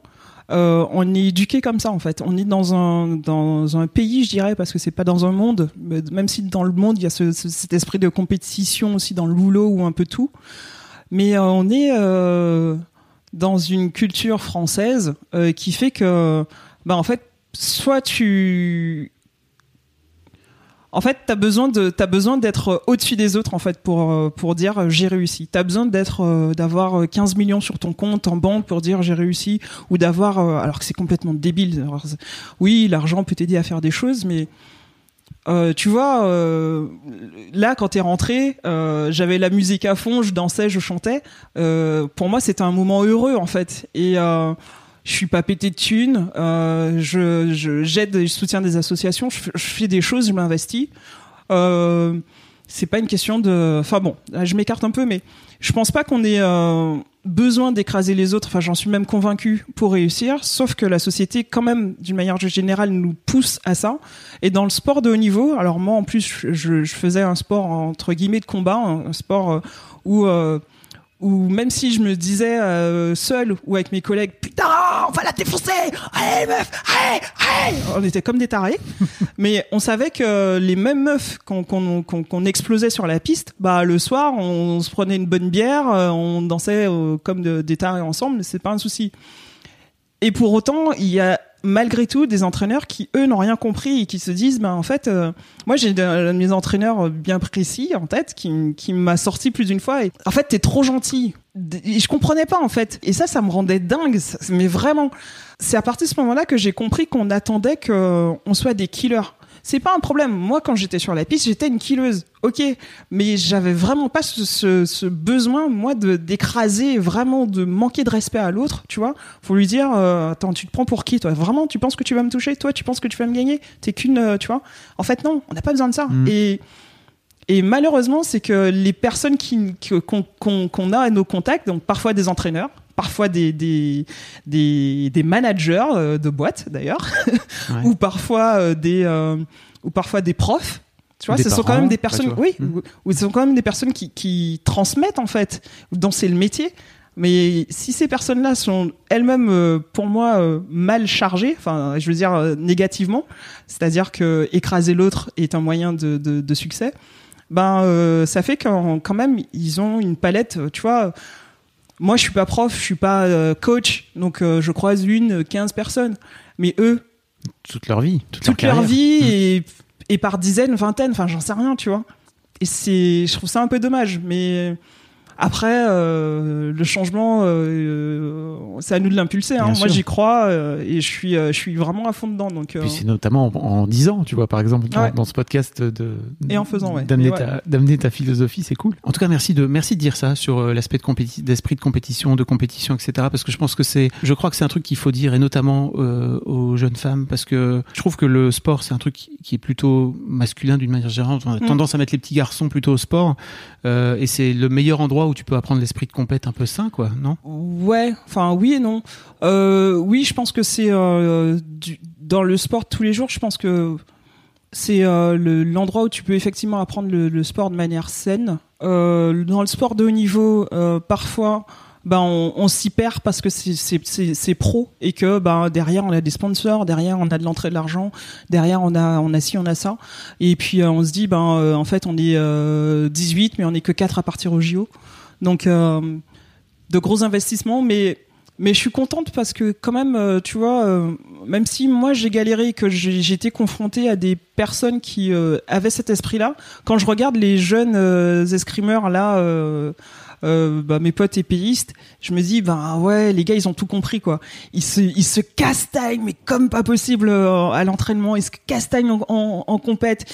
Speaker 2: euh, on est éduqué comme ça en fait. On est dans un dans un pays, je dirais, parce que c'est pas dans un monde. Même si dans le monde il y a ce- ce- cet esprit de compétition aussi dans le boulot ou un peu tout, mais euh, on est dans une culture française qui fait que, bah en fait, soit tu En fait, t'as besoin besoin d'être au-dessus des autres en fait pour euh, pour dire euh, j'ai réussi. T'as besoin d'être, euh, d'avoir 15 millions sur ton compte en banque pour dire j'ai réussi ou d'avoir, alors que c'est complètement débile. Oui, l'argent peut t'aider à faire des choses, mais tu vois, là quand t'es rentré, j'avais la musique à fond, je dansais, je chantais. pour moi, c'était un moment heureux en fait. Et je suis pas pété de thunes, euh, je, j'aide, je soutiens des associations, je, fais des choses, je m'investis. Euh, c'est pas une question de, enfin bon, je m'écarte un peu, mais je pense pas qu'on ait euh, besoin d'écraser les autres. Enfin, j'en suis même convaincu pour réussir. Sauf que la société, quand même, d'une manière générale, nous pousse à ça. Et dans le sport de haut niveau, alors moi, en plus, je, je faisais un sport entre guillemets de combat, un sport euh, où ou même si je me disais euh, seul ou avec mes collègues putain on va la défoncer! Allez meuf allez allez! On était comme des tarés. Mais on savait que les mêmes meufs qu'on explosait sur la piste bah le soir on, se prenait une bonne bière euh, on dansait euh, comme des tarés ensemble c'est pas un souci. Et pour autant il y a malgré tout des entraîneurs qui eux n'ont rien compris et qui se disent ben en fait euh, moi j'ai un de mes entraîneurs bien précis en tête qui, qui m'a sorti plus d'une fois et en fait t'es trop gentil. Et je comprenais pas en fait. Et ça ça me rendait dingue mais vraiment. C'est à partir de ce moment-là que j'ai compris qu'on attendait qu'on soit des killers c'est pas un problème. Moi, quand j'étais sur la piste, j'étais une killeuse. Ok, mais j'avais vraiment pas ce, besoin, moi, de d'écraser, vraiment de manquer de respect à l'autre. Tu vois, faut lui dire, euh, attends, tu te prends pour qui, toi? Vraiment, tu penses que tu vas me toucher? Toi, tu penses que tu vas me gagner? T'es qu'une, euh, tu vois En fait, non, on n'a pas besoin de ça. Mm. Et et malheureusement, c'est que les personnes qu'on a à nos contacts, donc parfois des entraîneurs, parfois des, des, des, des managers euh, de boîtes d'ailleurs, ou parfois euh, des euh, ou parfois des profs. Tu vois, ce sont quand même des personnes, oui, mmh. ou, ce sont quand même des personnes qui, qui transmettent en fait, dont c'est le métier. Mais si ces personnes-là sont elles-mêmes, pour moi, mal chargées, enfin, je veux dire négativement, c'est-à-dire que écraser l'autre est un moyen de, de, de succès, ben, ça fait qu'en quand même, ils ont une palette, tu vois moi, je suis pas prof, je suis pas euh, coach, donc euh, je croise une, 15 personnes. Mais eux.
Speaker 1: Toute leur vie.
Speaker 2: Toute, leur, vie mmh. et, et, par dizaines, vingtaines, enfin, j'en sais rien, tu vois. Et c'est, je trouve ça un peu dommage, mais après, euh, le changement, euh, c'est à nous de l'impulser. Hein. Moi, j'y crois euh, et je suis, je suis vraiment à fond dedans. Donc,
Speaker 1: c'est notamment en, disant, tu vois, par exemple, dans, ce podcast de
Speaker 2: et en faisant,
Speaker 1: d'amener ta, d'amener ta philosophie, c'est cool. En tout cas, merci de, merci de dire ça sur l'aspect de d'esprit de compétition, de compétition, etc. Parce que je pense que c'est, je crois que c'est un truc qu'il faut dire et notamment aux jeunes femmes parce que je trouve que le sport, c'est un truc qui est plutôt masculin d'une manière générale. On a mm. tendance à mettre les petits garçons plutôt au sport et c'est le meilleur endroit où tu peux apprendre l'esprit de compète un peu sain, quoi, non?
Speaker 2: Ouais, enfin oui et non. Euh, oui, je pense que c'est euh, dans le sport tous les jours. Je pense que c'est euh, l'endroit où tu peux effectivement apprendre le, le sport de manière saine. dans le sport de haut niveau, parfois ben on, s'y perd parce que c'est pro et que ben derrière on a des sponsors, derrière on a de l'entrée de l'argent, derrière on a on a ci on a ça et puis euh, on se dit ben euh, en fait on est 18 euh, mais on est que 4 à partir au JO. Donc de gros investissements mais mais je suis contente parce que quand même, tu vois, même si moi j'ai galéré et que été confrontée à des personnes qui avaient cet esprit-là, quand je regarde les jeunes escrimeurs là euh, bah, mes potes épéistes, je me dis ben ouais les gars ils ont tout compris quoi. Ils se ils se castagnent mais comme pas possible euh, à l'entraînement, ils se castagnent en, en, en compète.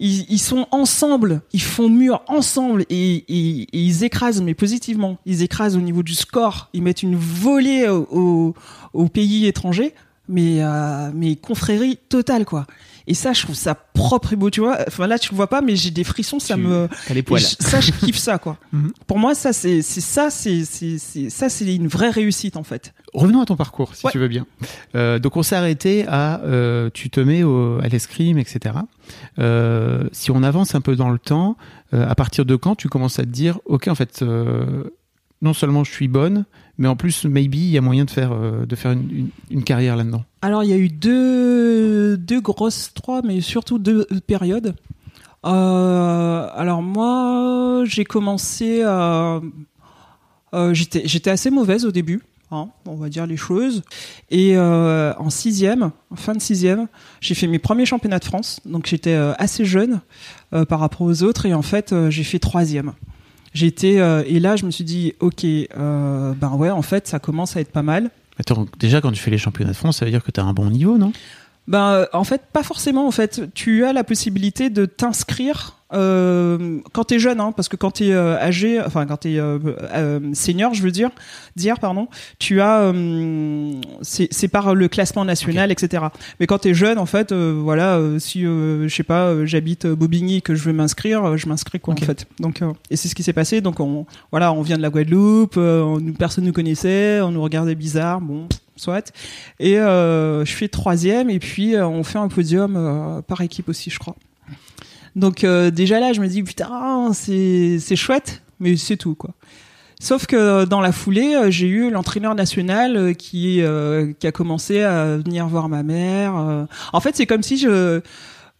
Speaker 2: Ils, ils, sont ensemble, ils font mur ensemble et, et, ils écrasent mais positivement. Ils écrasent au niveau du score, ils mettent une volée au, au, pays étranger mais euh, mais confrérie totale quoi. Et ça, je trouve ça propre et beau, tu vois. Enfin là, tu le vois pas, mais j'ai des frissons, ça me.
Speaker 1: les poils.
Speaker 2: ça, je kiffe ça, quoi. Mhm. Pour moi, ça, c'est ça, c'est ça, c'est une vraie réussite en fait.
Speaker 1: Revenons à ton parcours, si tu veux bien. Euh, donc on s'est arrêté à euh, tu te mets au, à l'escrime, etc. Euh, si on avance un peu dans le temps, euh, à partir de quand tu commences à te dire, ok, en fait, euh, non seulement je suis bonne, mais en plus, maybe, il y a moyen de faire, euh, de faire une, une, carrière là-dedans
Speaker 2: Alors, il y a eu deux, deux grosses, trois, mais surtout deux périodes. Euh, alors, moi, j'ai commencé à. Euh, j'étais, assez mauvaise au début. hein, on va dire les choses. Et en sixième, fin de sixième, j'ai fait mes premiers championnats de France. Donc j'étais assez jeune par rapport aux autres. Et en fait, j'ai fait troisième. J'étais euh, et là, je me suis dit, ok, euh, ben ouais, en fait, ça commence à être pas mal.
Speaker 1: Attends, déjà quand tu fais les championnats de France, ça veut dire que tu as un bon niveau, non?
Speaker 2: Ben, euh, en fait, pas forcément. En fait, tu as la possibilité de t'inscrire euh, quand t'es jeune, hein, parce que quand t'es euh, âgé, enfin quand t'es euh, euh, senior, je veux dire, dire pardon, tu as, euh, c'est par le classement national, etc. Mais quand t'es jeune, en fait, euh, voilà, euh, si euh, je sais pas, j'habite Bobigny, que je veux m'inscrire, je m'inscris quoi en fait. Donc, euh, et c'est ce qui s'est passé. Donc, on, voilà, on vient de la Guadeloupe, euh, on, personne nous connaissait, on nous regardait bizarre, bon, soit. Et euh, je fais troisième, et puis euh, on fait un podium euh, par équipe aussi, je crois. Donc déjà là, je me dis putain, c'est chouette, mais c'est tout quoi. Sauf que dans la foulée, j'ai eu l'entraîneur national qui qui a commencé à venir voir ma mère. En fait, c'est comme si je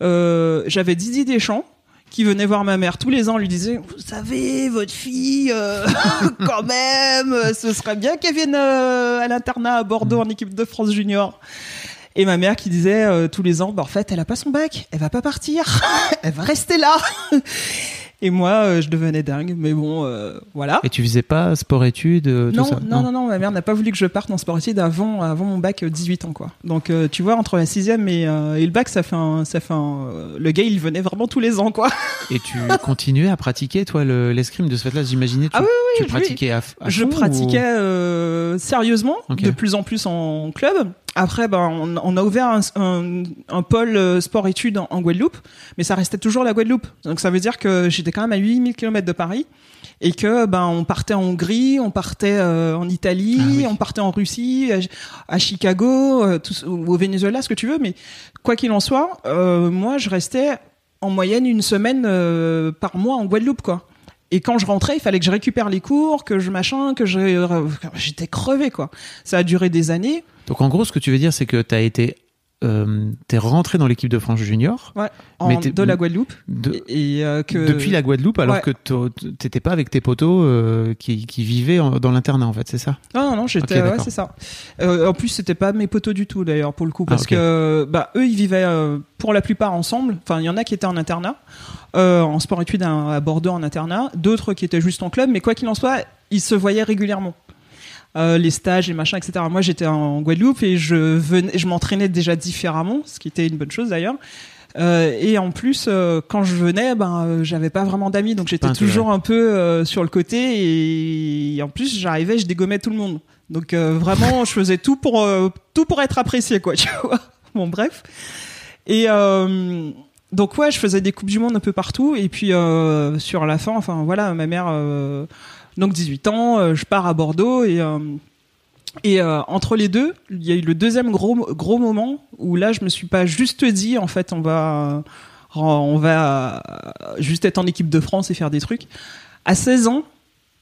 Speaker 2: j'avais Didier Deschamps qui venait voir ma mère tous les ans, lui disait vous savez votre fille euh, quand même, ce serait bien qu'elle vienne euh, à l'internat à Bordeaux en équipe de France junior. Et ma mère qui disait euh, tous les ans, bah, en fait, elle a pas son bac, elle va pas partir, elle va rester là. Et moi, euh, je devenais dingue, mais bon, euh, voilà.
Speaker 1: Et tu faisais pas sport-études, euh, tout
Speaker 2: Non,
Speaker 1: ça
Speaker 2: non, non, non, ma mère n'a pas voulu que je parte en sport études avant, avant mon bac euh, 18 ans, quoi. Donc, euh, tu vois, entre la sixième et, euh, et le bac, ça fait un, ça fait un, le gars, il venait vraiment tous les ans, quoi.
Speaker 1: Et tu continuais à pratiquer, toi, le- l'escrime de ce fait-là J'imaginais tu,
Speaker 2: Ah oui,
Speaker 1: tu pratiquais à, à
Speaker 2: je
Speaker 1: fond,
Speaker 2: pratiquais euh, sérieusement, de plus en plus en club. Après, ben, on, on a ouvert un, un, un pôle euh, sport-études en, en Guadeloupe, mais ça restait toujours la Guadeloupe. Donc ça veut dire que j'étais quand même à 8000 km de Paris et que ben on partait en Hongrie, on partait euh, en Italie,
Speaker 1: Ah oui.
Speaker 2: on partait en Russie, à, à Chicago, euh, tout- ou au Venezuela, ce que tu veux. Mais quoi qu'il en soit, euh, moi je restais en moyenne une semaine euh, par mois en Guadeloupe, quoi. Et quand je rentrais, il fallait que je récupère les cours, que je machin, que je j'étais crevé quoi. Ça a duré des années.
Speaker 1: Donc en gros, ce que tu veux dire, c'est que tu as été. Euh, t'es rentré dans l'équipe de France junior
Speaker 2: Ouais, en,
Speaker 1: Mais
Speaker 2: de la Guadeloupe.
Speaker 1: de-
Speaker 2: Et, et, euh, que
Speaker 1: depuis la Guadeloupe, alors
Speaker 2: Ouais.
Speaker 1: que t'étais pas avec tes potos euh, qui, qui vivaient en- dans l'internat, en fait, c'est ça?
Speaker 2: Non, non, non, j'étais, ouais, c'est ça. Euh, en plus, c'était pas mes potos du tout d'ailleurs pour le coup,
Speaker 1: Ah,
Speaker 2: parce que bah eux, ils vivaient pour la plupart ensemble. Enfin, il y en a qui étaient en internat, en sport études à, à Bordeaux en internat, d'autres qui étaient juste en club, mais quoi qu'il en soit, ils se voyaient régulièrement. Euh, les stages, les machins, etc. Moi, j'étais en Guadeloupe et je venais, je m'entraînais déjà différemment, ce qui était une bonne chose d'ailleurs. Euh, et en plus, euh, quand je venais, ben, euh, j'avais pas vraiment d'amis, donc j'étais toujours un peu sur le côté. Et, en plus, j'arrivais, je dégommais tout le monde. Donc vraiment, je faisais tout pour tout pour être apprécié, quoi. Tu vois. Bon, bref. Et donc ouais, je faisais des coupes du monde un peu partout. Et puis sur la fin, enfin voilà, ma mère, donc 18 ans, euh, je pars à Bordeaux et euh, et euh, entre les deux, il y a eu le deuxième gros gros moment où là, je me suis pas juste dit en fait, on va on va juste être en équipe de France et faire des trucs. À 16 ans,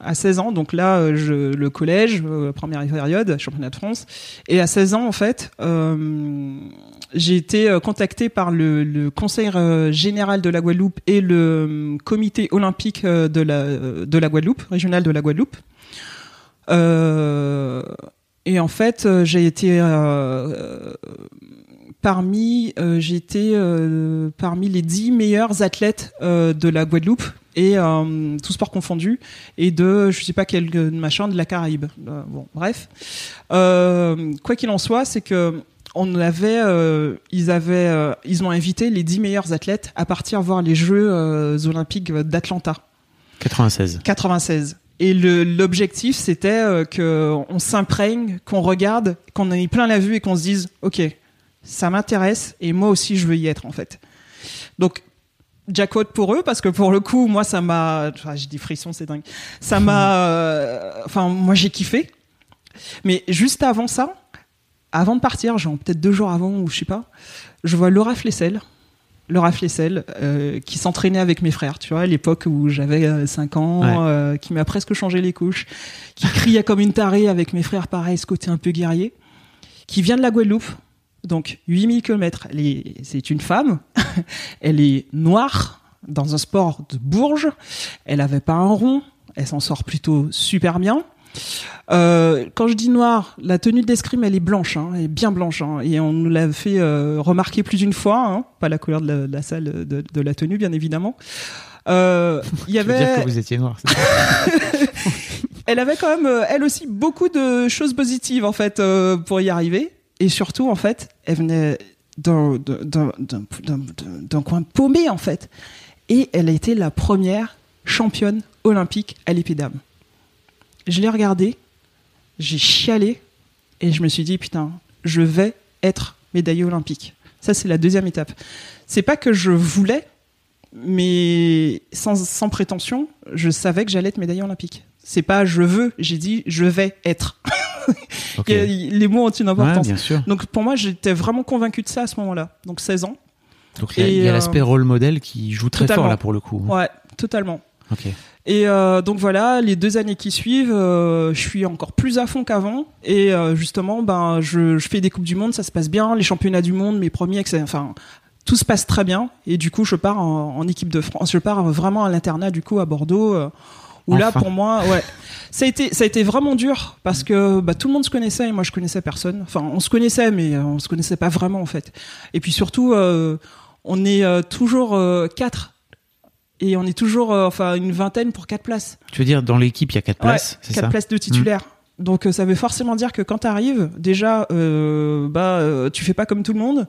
Speaker 2: à 16 ans, donc là, euh, je, le collège, euh, première période, championnat de France. Et à 16 ans, en fait, euh, j'ai été contacté par le, conseil général de la Guadeloupe et le comité olympique de la, de la Guadeloupe, régional de la Guadeloupe. Et en fait, j'ai été parmi, euh, parmi les 10 meilleurs athlètes de la Guadeloupe et euh, tout sport confondu et de je sais pas quel euh, machin de la Caraïbe. Euh, bon, bref. Euh, quoi qu'il en soit, c'est que on avait, ils avaient, ils ont invité les 10 meilleurs athlètes à partir voir les Jeux olympiques d'Atlanta
Speaker 1: 96.
Speaker 2: 96. Et l'objectif, c'était euh, que on s'imprègne, qu'on regarde, qu'on ait plein la vue et qu'on se dise, ok, ça m'intéresse et moi aussi je veux y être en fait. Donc jackpot pour eux parce que pour le coup, moi ça m'a, enfin, j'ai des frissons, c'est dingue. Ça m'a, euh, enfin moi j'ai kiffé. Mais juste avant ça, avant de partir, genre peut-être deux jours avant ou je sais pas, je vois Laura Flessel. Laura Flessel, euh, qui s'entraînait avec mes frères, tu vois, à l'époque où j'avais 5 ans,
Speaker 1: Ouais.
Speaker 2: euh, qui m'a presque changé les couches, qui criait comme une tarée avec mes frères, pareil, ce côté un peu guerrier, qui vient de la Guadeloupe, donc 8000 km. C'est une femme, elle est noire, dans un sport de bourge, elle avait pas un rond, elle s'en sort plutôt super bien. Euh, quand je dis noir, la tenue d'escrime elle est blanche, hein, elle est bien blanche, hein, et on nous l'a fait euh, remarquer plus d'une fois, hein, pas la couleur de la, de la salle de, de la tenue bien évidemment. Euh, Il y avait,
Speaker 1: dire que vous étiez noir. c'est-
Speaker 2: elle avait quand même, elle aussi, beaucoup de choses positives en fait pour y arriver. Et surtout, en fait, elle venait d'un coin paumé en fait. Et elle a été la première championne olympique à l'épée d'âme. Je l'ai regardée, j'ai chialé et je me suis dit putain, je vais être médaillée olympique. Ça, c'est la deuxième étape. C'est pas que je voulais, mais sans, sans prétention, je savais que j'allais être médaillée olympique. C'est pas je veux, j'ai dit je vais être. Les mots ont une
Speaker 1: Ouais,
Speaker 2: importance.
Speaker 1: bien sûr.
Speaker 2: Donc pour moi, j'étais vraiment convaincu de ça à ce moment-là. Donc 16 ans.
Speaker 1: Donc il y a,
Speaker 2: euh,
Speaker 1: l'aspect rôle modèle qui joue très
Speaker 2: totalement.
Speaker 1: fort là pour le coup.
Speaker 2: Ouais, totalement. Et euh, donc voilà, les deux années qui suivent, euh, je suis encore plus à fond qu'avant. Et euh, justement, ben, je, je fais des coupes du monde, ça se passe bien. Les championnats du monde, mes premiers, etc. enfin, tout se passe très bien. Et du coup, je pars en, en équipe de France. Je pars vraiment à l'internat du coup à Bordeaux. Où là,
Speaker 1: Enfin.
Speaker 2: pour moi, ouais, ça a été, ça a été vraiment dur parce que bah, tout le monde se connaissait et moi je connaissais personne. Enfin, on se connaissait, mais euh, on se connaissait pas vraiment en fait. Et puis surtout, euh, on est euh, toujours euh, quatre et on est toujours, euh, enfin, une vingtaine pour quatre places.
Speaker 1: Tu veux dire dans l'équipe il y a quatre places, c'est
Speaker 2: quatre
Speaker 1: ça Mmh.
Speaker 2: places de titulaires. Donc euh, ça veut forcément dire que quand tu arrives, déjà, euh, bah, euh, tu fais pas comme tout le monde.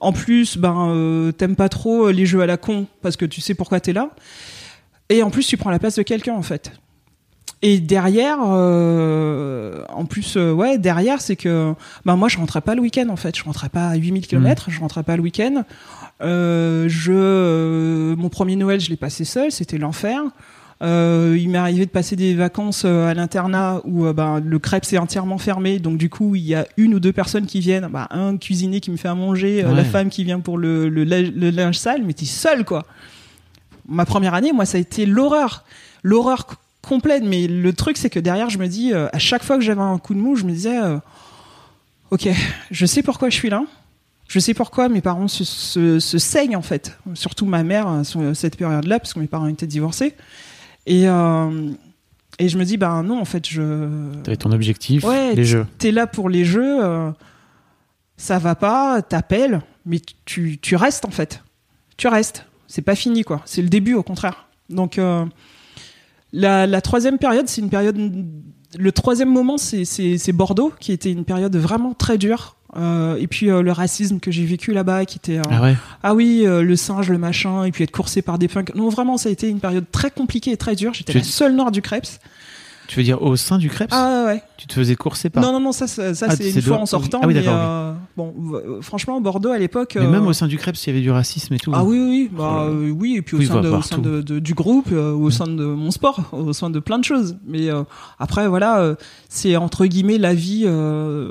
Speaker 2: En plus, ben, euh, t'aimes pas trop les jeux à la con parce que tu sais pourquoi t'es là. Et en plus, tu prends la place de quelqu'un en fait. Et derrière, euh, en plus, euh, ouais, derrière, c'est que ben moi, je rentrais pas le week-end en fait. Je rentrais pas à 8000 km, je rentrais pas le week-end. Euh, je, mon premier Noël, je l'ai passé seul, c'était l'enfer. Il m'est arrivé de passer des vacances à l'internat où ben, le crêpe c'est entièrement fermé, donc du coup il y a une ou deux personnes qui viennent, bah, un cuisinier qui me fait à manger,
Speaker 1: Ouais.
Speaker 2: la femme qui vient pour le, le, le linge sale, mais t'es seul quoi. Ma première année, moi ça a été l'horreur, l'horreur complète. Mais le truc c'est que derrière je me dis, euh, à chaque fois que j'avais un coup de mou, je me disais, euh, ok, je sais pourquoi je suis là. Je sais pourquoi mes parents se, se, se saignent en fait, surtout ma mère à ce- cette période-là, parce que mes parents étaient divorcés. Et, euh, et je me dis, ben non, en fait, je.
Speaker 1: T'avais ton objectif,
Speaker 2: Ouais,
Speaker 1: les jeux.
Speaker 2: T'es là pour les jeux, euh, ça va pas, t'appelles, mais tu, tu restes en fait. Tu restes. C'est pas fini quoi. C'est le début au contraire. Donc euh, la, la troisième période, c'est une période. Le troisième moment, c'est- Bordeaux, qui était une période vraiment très dure. Euh, et puis euh, le racisme que j'ai vécu là-bas, qui était
Speaker 1: Ah ouais?
Speaker 2: ah oui, le singe, le machin, et puis être coursé par des punks. Non, vraiment, ça a été une période très compliquée et très dure. J'étais la seule noire du Krebs.
Speaker 1: Tu veux dire au sein du Krebs
Speaker 2: Ah ouais.
Speaker 1: Tu te faisais courser par
Speaker 2: Non, non, non, ça, ça, ça,
Speaker 1: Ah,
Speaker 2: c'est une fois en sortant.
Speaker 1: Ah oui, d'accord,
Speaker 2: euh, bon, euh, franchement, Bordeaux à l'époque.
Speaker 1: Mais
Speaker 2: euh,
Speaker 1: même au sein du Krebs, il y avait du racisme et tout.
Speaker 2: Ah oui, oui, oui, bah,
Speaker 1: Oh
Speaker 2: euh, oui, et puis au sein, de, au
Speaker 1: partout.
Speaker 2: sein de- de- du groupe, euh, au sein de mon sport, au sein de plein de choses. Mais euh, après, voilà, euh, c'est entre guillemets la vie, euh,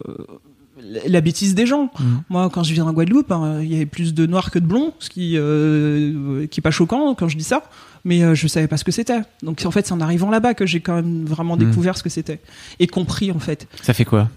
Speaker 2: la- bêtise des gens.
Speaker 1: Mhm.
Speaker 2: Moi, quand je viens en Guadeloupe, hein, il y avait plus de noirs que de blonds, ce qui, euh, qui est pas choquant quand je dis ça. Mais euh, je savais pas ce que c'était. Donc en fait, c'est en arrivant là-bas que j'ai quand même vraiment
Speaker 1: Mhm.
Speaker 2: découvert ce que c'était et compris en fait.
Speaker 1: Ça fait quoi?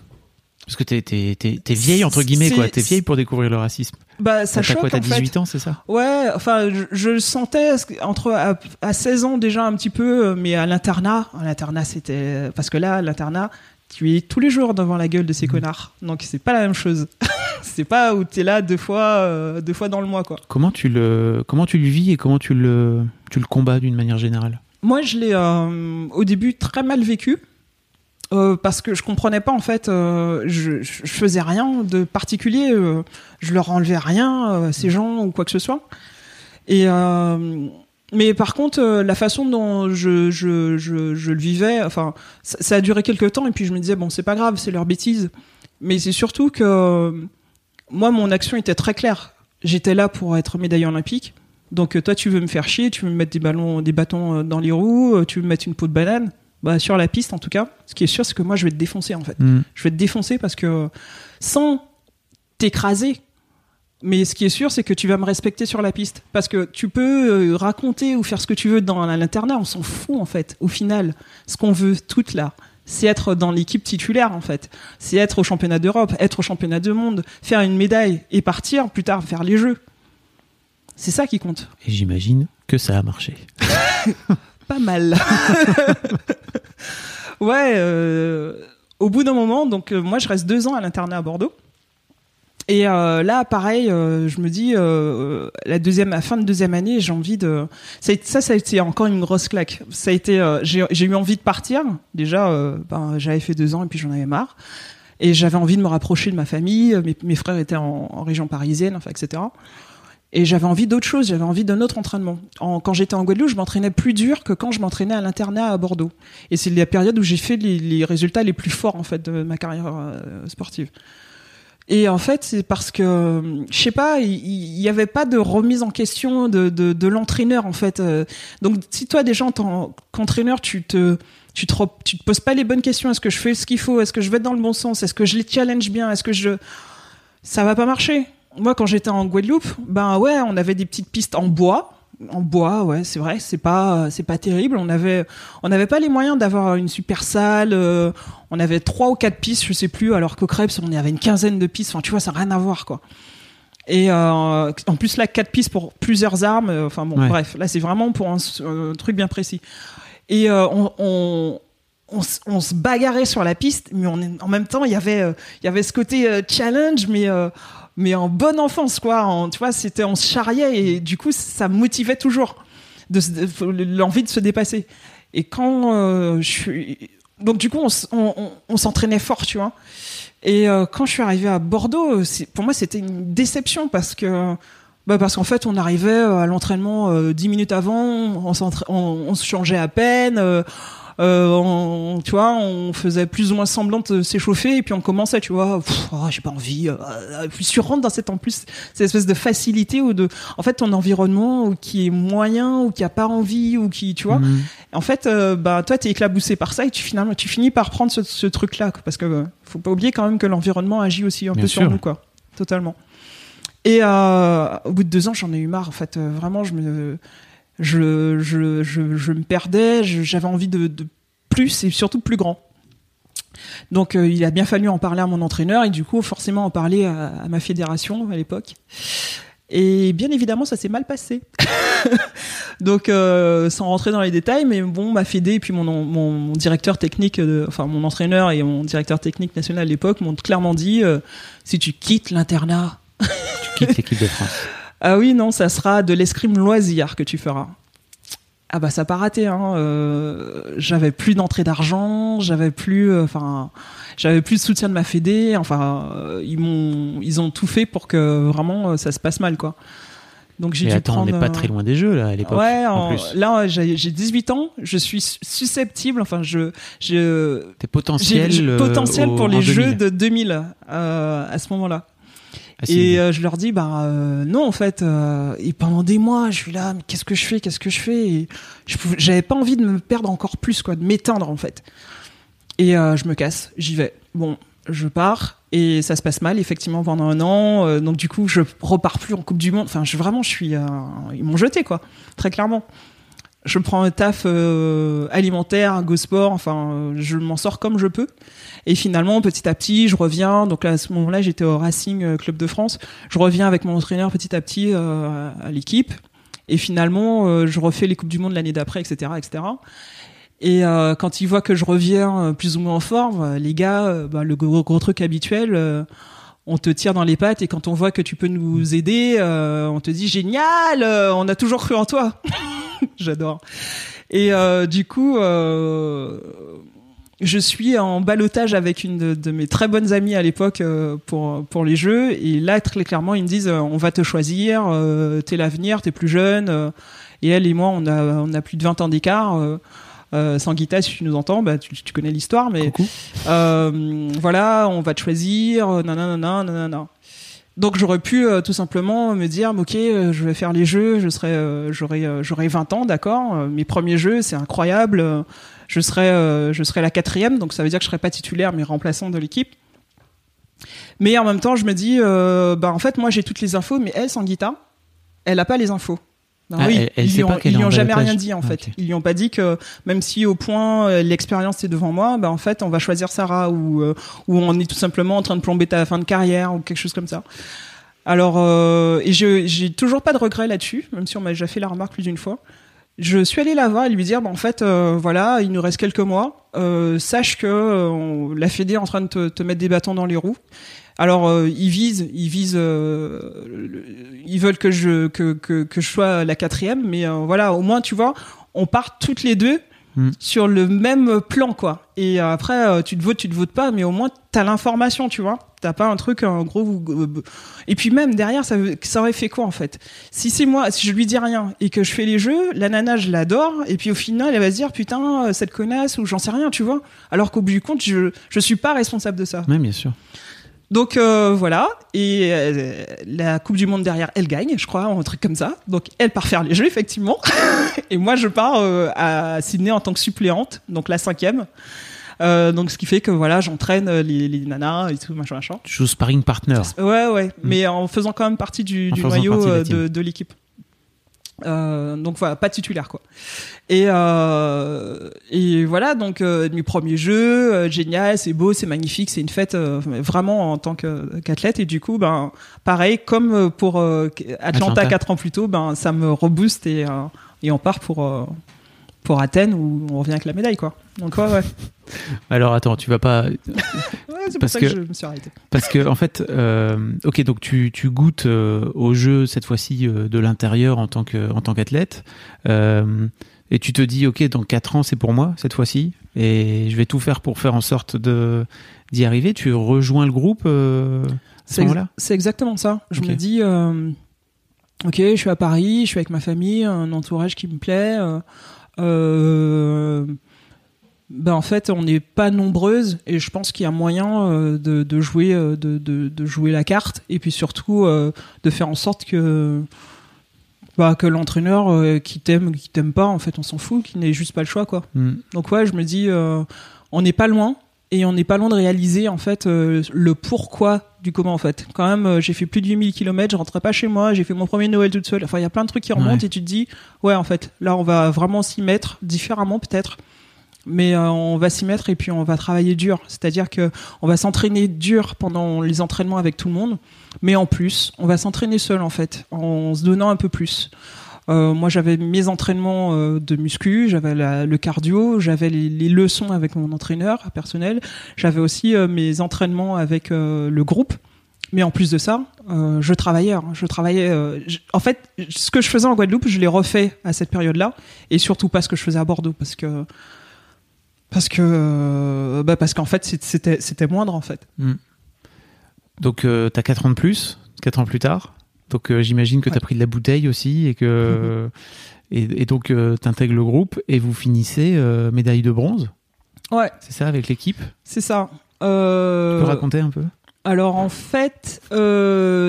Speaker 1: Parce que t'es, t'es, t'es, t'es vieille, entre guillemets,
Speaker 2: C'est-
Speaker 1: quoi. T'es vieille pour découvrir le racisme.
Speaker 2: Bah, ça
Speaker 1: T'as
Speaker 2: choque
Speaker 1: quoi T'as
Speaker 2: en fait.
Speaker 1: 18 ans, c'est ça?
Speaker 2: Ouais, enfin, je, je le sentais entre à, à 16 ans déjà un petit peu, euh, mais à l'internat, à l'internat c'était parce que là, à l'internat, tu es tous les jours devant la gueule de ces connards, donc c'est pas la même chose. c'est pas où t'es là deux fois, euh, deux fois dans le mois quoi.
Speaker 1: Comment tu le, comment tu le vis et comment tu le, tu le combats d'une manière générale?
Speaker 2: Moi, je l'ai euh, au début très mal vécu. euh, parce que je comprenais pas en fait, euh, je, faisais rien de particulier, euh, je leur enlevais rien, ces gens ou quoi que ce soit. Et mais par contre, euh, la façon dont je, je, je, je le vivais, enfin, ça, ça a duré quelques temps et puis je me disais bon, c'est pas grave, c'est leur bêtise. Mais c'est surtout que euh, moi, mon action était très claire. J'étais là pour être médaillé olympique. Donc euh, toi, tu veux me faire chier, tu veux me mettre des ballons, des bâtons dans les roues, tu veux me mettre une peau de banane? Bah sur la piste, en tout cas, ce qui est sûr, c'est que moi, je vais te défoncer en fait.
Speaker 1: Hmm.
Speaker 2: Je vais te défoncer parce que sans t'écraser. Mais ce qui est sûr, c'est que tu vas me respecter sur la piste. Parce que tu peux euh, raconter ou faire ce que tu veux dans l'internat, on s'en fout en fait. Au final, ce qu'on veut toutes là, c'est être dans l'équipe titulaire en fait. C'est être au championnat d'Europe, être au championnat du monde, faire une médaille et partir plus tard faire les jeux. C'est ça qui compte.
Speaker 1: Et j'imagine que ça a marché.
Speaker 2: Pas mal. Ouais, euh, au bout d'un moment, donc euh, moi je reste deux ans à l'internat à Bordeaux. Et euh, là, pareil, euh, je me dis, euh, la deuxième, la fin de deuxième année, j'ai envie de. Ça, ça, a été encore une grosse claque. Ça a été, euh, j'ai eu envie de partir. Déjà, euh, ben, j'avais fait deux ans et puis j'en avais marre. Et j'avais envie de me rapprocher de ma famille. Mes, frères étaient en, région parisienne, enfin, etc. Et j'avais envie d'autre chose. J'avais envie d'un autre entraînement. En- quand j'étais en Guadeloupe, je m'entraînais plus dur que quand je m'entraînais à l'internat à Bordeaux. Et c'est la période où j'ai fait les, les résultats les plus forts en fait de ma carrière euh, sportive. Et en fait, c'est parce que, je sais pas, il il y, avait pas de remise en question de, de, l'entraîneur, en fait. Euh, Donc, si toi, déjà, en tant qu'entraîneur, tu te, tu te, tu te poses pas les bonnes questions, est-ce que je fais ce qu'il faut, est-ce que je vais dans le bon sens, est-ce que je les challenge bien, est-ce que je, ça va pas marcher? Moi, quand j'étais en Guadeloupe, ben ouais, on avait des petites pistes en bois. En bois, ouais, c'est vrai, c'est pas, c'est pas terrible. On avait, on n'avait pas les moyens d'avoir une super salle. euh, on avait trois ou quatre pistes, je sais plus, alors qu'au Krebs, on avait une quinzaine de pistes. Enfin, tu vois, ça n'a rien à voir, quoi. Et euh, en plus, là, quatre pistes pour plusieurs armes. euh, Enfin, bon,
Speaker 1: Ouais.
Speaker 2: bref, là, c'est vraiment pour un, un truc bien précis. Et euh, on, on, on, se bagarrait sur la piste, mais on, en même temps, il y avait, euh, il y avait ce côté euh, challenge, mais, euh, mais en bonne enfance, quoi. Tu vois, c'était, on se charriait et du coup, ça me motivait toujours l'envie de se dépasser. Et quand euh, je suis, donc du coup, on, s'entraînait fort, tu vois. Et euh, quand je suis arrivé à Bordeaux, pour moi, c'était une déception parce que. Bah parce qu'en fait, on arrivait à l'entraînement euh, dix minutes avant, on, se changeait à peine, euh, euh, on, tu vois, on faisait plus ou moins semblant de s'échauffer et puis on commençait, tu vois, oh, j'ai pas envie. euh, euh, puis tu rentres dans cette en plus cette espèce de facilité ou de, en fait, ton environnement ou qui est moyen ou qui a pas envie ou qui, tu vois,
Speaker 1: Mhm.
Speaker 2: en fait, euh, bah toi t'es éclaboussé par ça et tu finalement tu finis par prendre ce, ce truc-là parce que euh, faut pas oublier quand même que l'environnement agit aussi un
Speaker 1: Bien
Speaker 2: peu sur nous quoi, totalement. Et au bout de deux ans, j'en ai eu marre. En fait, vraiment, je me, je, je, je, je me perdais. J'avais envie de, de plus et surtout plus grand. Donc, euh, il a bien fallu en parler à mon entraîneur et du coup, forcément, en parler à, à ma fédération à l'époque. Et bien évidemment, ça s'est mal passé. Donc, euh, sans rentrer dans les détails, mais bon, ma fédé et puis mon, mon, mon directeur technique, de- enfin mon entraîneur et mon directeur technique national à l'époque m'ont clairement dit euh, si tu quittes l'internat,
Speaker 1: Tu quittes l'équipe de France.
Speaker 2: ah oui, non, ça sera de l'escrime loisir que tu feras. Ah bah ça pas raté, hein. euh, j'avais plus d'entrée d'argent, j'avais plus, euh, enfin, j'avais plus de soutien de ma fédé. Enfin, euh, ils m'ont, ils ont tout fait pour que vraiment ça se passe mal, quoi. Donc j'ai dû
Speaker 1: attends, on
Speaker 2: prendre.
Speaker 1: n'est pas très loin des jeux là à l'époque.
Speaker 2: Ouais,
Speaker 1: en
Speaker 2: en-
Speaker 1: plus.
Speaker 2: là j'ai j'ai 18 ans, je suis su- susceptible, enfin je, je
Speaker 1: T'es potentiel.
Speaker 2: potentiel
Speaker 1: au-
Speaker 2: pour les
Speaker 1: 2000.
Speaker 2: jeux de 2000 euh, à ce moment-là.
Speaker 1: Ah.
Speaker 2: Et euh, je leur dis, bah euh, non, en fait, euh, et pendant des mois, je suis là, mais qu'est-ce que je fais, qu'est-ce que je fais et J'avais pas envie de me perdre encore plus, quoi, de m'éteindre en fait. Et je me casse, j'y vais. Bon, je pars et ça se passe mal, effectivement, pendant un an. euh, donc du coup, je repars plus en Coupe du Monde. Enfin, je, vraiment, je suis, euh, ils m'ont jeté, quoi, très clairement. Je prends un taf euh, alimentaire, go sport, enfin, euh, je m'en sors comme je peux. Et finalement, petit à petit, je reviens. Donc là, à ce moment-là, j'étais au Racing euh, Club de France. Je reviens avec mon entraîneur petit à petit euh, à l'équipe. Et finalement, euh, je refais les Coupes du Monde l'année d'après, etc., etc. Et euh, quand ils voient que je reviens plus ou moins en forme, les gars, bah, le gros, gros truc habituel, on te tire dans les pattes. Et quand on voit que tu peux nous aider, euh, on te dit génial, euh, on a toujours cru en toi. J'adore. Et euh, du coup, je suis en balotage avec une de, mes très bonnes amies à l'époque pour pour les jeux. Et là, très clairement, ils me disent on va te choisir, t'es l'avenir, t'es plus jeune. et elle et moi, on a on a plus de 20 ans d'écart. Euh, Sanguita, si tu nous entends, bah, tu, tu connais l'histoire, mais euh, voilà, on va te choisir, euh, nanana, nanana. Donc j'aurais pu euh, tout simplement me dire, ok, euh, je vais faire les jeux, je serai, euh, j'aurai, euh, j'aurai 20 ans, d'accord. mes premiers jeux, c'est incroyable. je serai, je serai la quatrième, donc ça veut dire que je serai pas titulaire, mais remplaçant de l'équipe. Mais en même temps, je me dis, bah en fait, moi j'ai toutes les infos, mais elle, Sanguita, elle a pas les infos.
Speaker 1: Ah,
Speaker 2: oui,
Speaker 1: elle- elle
Speaker 2: ils lui ont, ils lui jamais rien dit en
Speaker 1: Ah,
Speaker 2: fait. Ils lui ont pas dit que même si au point euh, l'expérience est devant moi, bah en fait on va choisir Sarah ou euh, ou on est tout simplement en train de plomber ta fin de carrière ou quelque chose comme ça. Alors euh, et je j'ai toujours pas de regret là-dessus, même si on m'a déjà fait la remarque plus d'une fois. Je suis allé la voir et lui dire, bah, en fait, euh, voilà, il nous reste quelques mois. Euh, sache que euh, la Fédé est en train de te, te mettre des bâtons dans les roues. Alors euh, ils visent, ils visent, euh, ils veulent que je que, que, que je sois la quatrième, mais euh, voilà, au moins tu vois, on part toutes les deux
Speaker 1: Mm.
Speaker 2: sur le même plan quoi. Et euh, après euh, tu te votes, tu te votes pas, mais au moins t'as l'information, tu vois. T'as pas un truc un gros. euh, Et puis même derrière, ça, ça aurait fait quoi en fait? Si c'est moi, si je lui dis rien et que je fais les jeux, la nana je l'adore, et puis au final elle va se dire putain euh, cette connasse ou j'en sais rien, tu vois. Alors qu'au bout du compte, je je suis pas responsable de ça.
Speaker 1: Ouais, bien sûr.
Speaker 2: Donc euh, voilà, et euh, la Coupe du Monde derrière, elle gagne, je crois, un truc comme ça. Donc elle part faire les jeux, effectivement. et moi, je pars euh, à Sydney en tant que suppléante, donc la cinquième. Euh, donc ce qui fait que voilà, j'entraîne les, les nanas et tout, machin, machin.
Speaker 1: Tu joues sparring partner.
Speaker 2: Ouais, ouais, mais en faisant quand même partie du, du noyau
Speaker 1: partie de
Speaker 2: l'équipe. Euh, donc voilà, pas titulaire quoi. Et euh, et voilà donc euh, mes premiers jeux, euh, génial, c'est beau, c'est magnifique, c'est une fête vraiment en tant qu'athlète et du coup ben pareil comme pour Atlanta, quatre ans plus tôt, ben ça me rebooste et et on part pour pour Athènes où on revient avec la médaille quoi. Donc ouais ouais.
Speaker 1: Alors attends, tu vas pas
Speaker 2: Ouais, c'est pour ça
Speaker 1: que-
Speaker 2: que, je me suis arrêté.
Speaker 1: parce que en fait, euh, ok, donc tu, tu goûtes euh, au jeu cette fois-ci euh, de l'intérieur en tant que en tant qu'athlète, euh, et tu te dis ok, dans quatre ans c'est pour moi cette fois-ci, et je vais tout faire pour faire en sorte de d'y arriver. Tu rejoins le groupe à ce
Speaker 2: C'est ex-
Speaker 1: moment-là?
Speaker 2: C'est exactement ça. Je me dis, ok, je suis à Paris, je suis avec ma famille, un entourage qui me plaît. euh, ben en fait, on n'est pas nombreuses et je pense qu'il y a moyen euh, de, de jouer, euh, de, de, de jouer la carte et puis surtout euh, de faire en sorte que bah, que l'entraîneur euh, qui t'aime, ou qui t'aime pas, en fait, on s'en fout, qu'il n'ait juste pas le choix, quoi.
Speaker 1: Hmm.
Speaker 2: Donc ouais, je me dis, euh, on n'est pas loin et on n'est pas loin de réaliser en fait euh, le pourquoi du comment en fait. Quand même, euh, j'ai fait plus de 8000 km, je rentrais pas chez moi, j'ai fait mon premier Noël toute seule. Enfin, il y a plein de trucs qui remontent
Speaker 1: Ouais.
Speaker 2: et tu te dis, ouais, en fait, là, on va vraiment s'y mettre différemment peut-être. Mais euh, on va s'y mettre et puis on va travailler dur. C'est-à-dire que on va s'entraîner dur pendant les entraînements avec tout le monde, mais en plus, on va s'entraîner seul en fait, en se donnant un peu plus. Euh, moi, j'avais mes entraînements euh, de muscu, j'avais le cardio, j'avais les, leçons avec mon entraîneur personnel, j'avais aussi euh, mes entraînements avec le groupe. Mais en plus de ça, je travaillais. hein. Je travaillais. en fait, ce que je faisais en Guadeloupe, je l'ai refait à cette période-là, et surtout pas ce que je faisais à Bordeaux, parce que parce que bah parce qu'en fait c'était moindre en fait.
Speaker 1: Donc euh, t'as 4 ans de plus, 4 ans plus tard. Donc euh, j'imagine que t'as
Speaker 2: Ouais.
Speaker 1: pris de la bouteille aussi et que et, et donc euh, t'intègres le groupe et vous finissez euh, médaille de bronze.
Speaker 2: Ouais,
Speaker 1: C'est ça avec l'équipe?
Speaker 2: c'est ça.
Speaker 1: Tu
Speaker 2: Euh,
Speaker 1: peux raconter un peu?
Speaker 2: Alors en fait,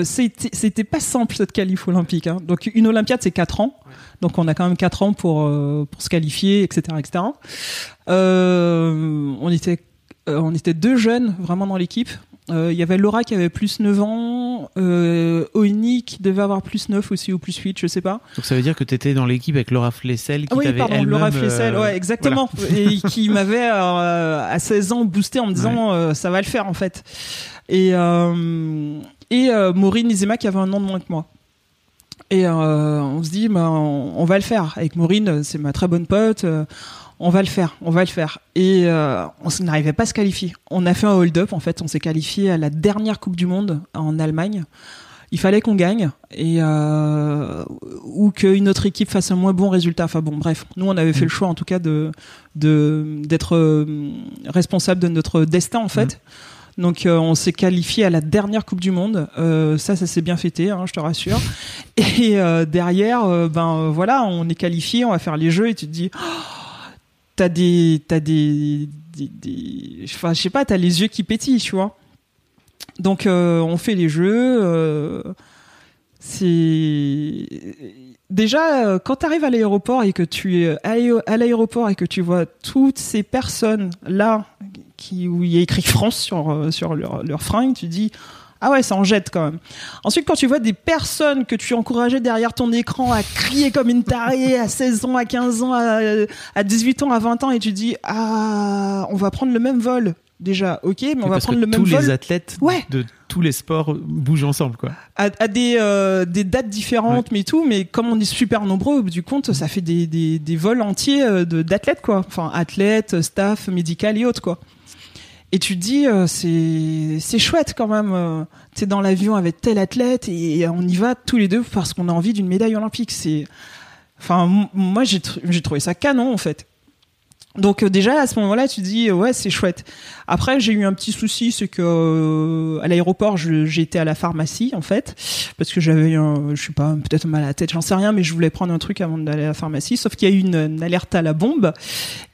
Speaker 2: c'était pas simple cette qualif olympique. hein. Donc une Olympiade c'est 4 ans, donc on a quand même 4 ans pour pour se qualifier, etc., etc. On était on était deux jeunes vraiment dans l'équipe. Euh, Il y avait Laura qui avait plus 9 ans, euh, Oni qui devait avoir plus 9 aussi ou plus 8, je sais pas.
Speaker 1: Donc ça veut dire que t'étais dans l'équipe avec Laura Flessel qui
Speaker 2: Ah oui, pardon, Laura Flessel,
Speaker 1: euh,
Speaker 2: ouais, exactement. Et qui m'avait euh, à 16 ans boosté en me disant euh, ça va le faire en fait. Et euh, et euh, Maureen Nizema qui avait un an de moins que moi. Et euh, on se dit, bah, on, on va le faire. Avec Maureen, c'est ma très bonne pote. On va le faire, on va le faire. Et euh, on n'arrivait pas à se qualifier. On a fait un hold-up, en fait. On s'est qualifié à la dernière Coupe du Monde en Allemagne. Il fallait qu'on gagne et euh, ou qu'une autre équipe fasse un moins bon résultat. Enfin bon, bref, nous on avait fait le choix en tout cas de d'être euh, responsable de notre destin en fait. Donc euh, on s'est qualifié à la dernière Coupe du Monde. Euh, ça, ça s'est bien fêté, hein, je te rassure. Et euh, derrière, ben voilà, on est qualifié, on va faire les jeux et tu te dis, oh, t'as des, t'as des, je sais pas, t'as les yeux qui pétillent, tu vois. Donc euh, on fait les jeux. euh, c'est déjà euh, quand tu arrives à l'aéroport et que tu es à l'aéroport et que tu vois toutes ces personnes là qui où il y a écrit France sur sur leur, leur fringue, tu dis ah ouais, ça en jette quand même. Ensuite, quand tu vois des personnes que tu encourageais derrière ton écran à crier comme une tarée à 16 ans, à 15 ans, à, à 18 ans, à 20 ans, et tu dis, ah, on va prendre le même vol déjà, ok, mais on va prendre le même
Speaker 1: tous
Speaker 2: vol
Speaker 1: les athlètes
Speaker 2: Ouais.
Speaker 1: de tous les sports bougent ensemble, quoi.
Speaker 2: à, à des, euh, des dates différentes, mais tout. Mais comme on est super nombreux, au bout du compte, ça fait des, des, des vols entiers euh, d'athlètes, quoi. Enfin, athlètes, staff, médical et autres, quoi. Et tu te dis, euh, c'est chouette quand même. Euh, T'es dans l'avion avec tel athlète et on y va tous les deux parce qu'on a envie d'une médaille olympique. C'est, enfin, moi j'ai j'ai trouvé ça canon en fait. Donc euh, déjà à ce moment-là, tu dis euh, ouais c'est chouette. Après j'ai eu un petit souci, c'est que euh, à l'aéroport été à la pharmacie en fait parce que j'avais un, je sais pas peut-être mal à la tête, j'en sais rien, mais je voulais prendre un truc avant d'aller à la pharmacie. Sauf qu'il y a eu une, une alerte à la bombe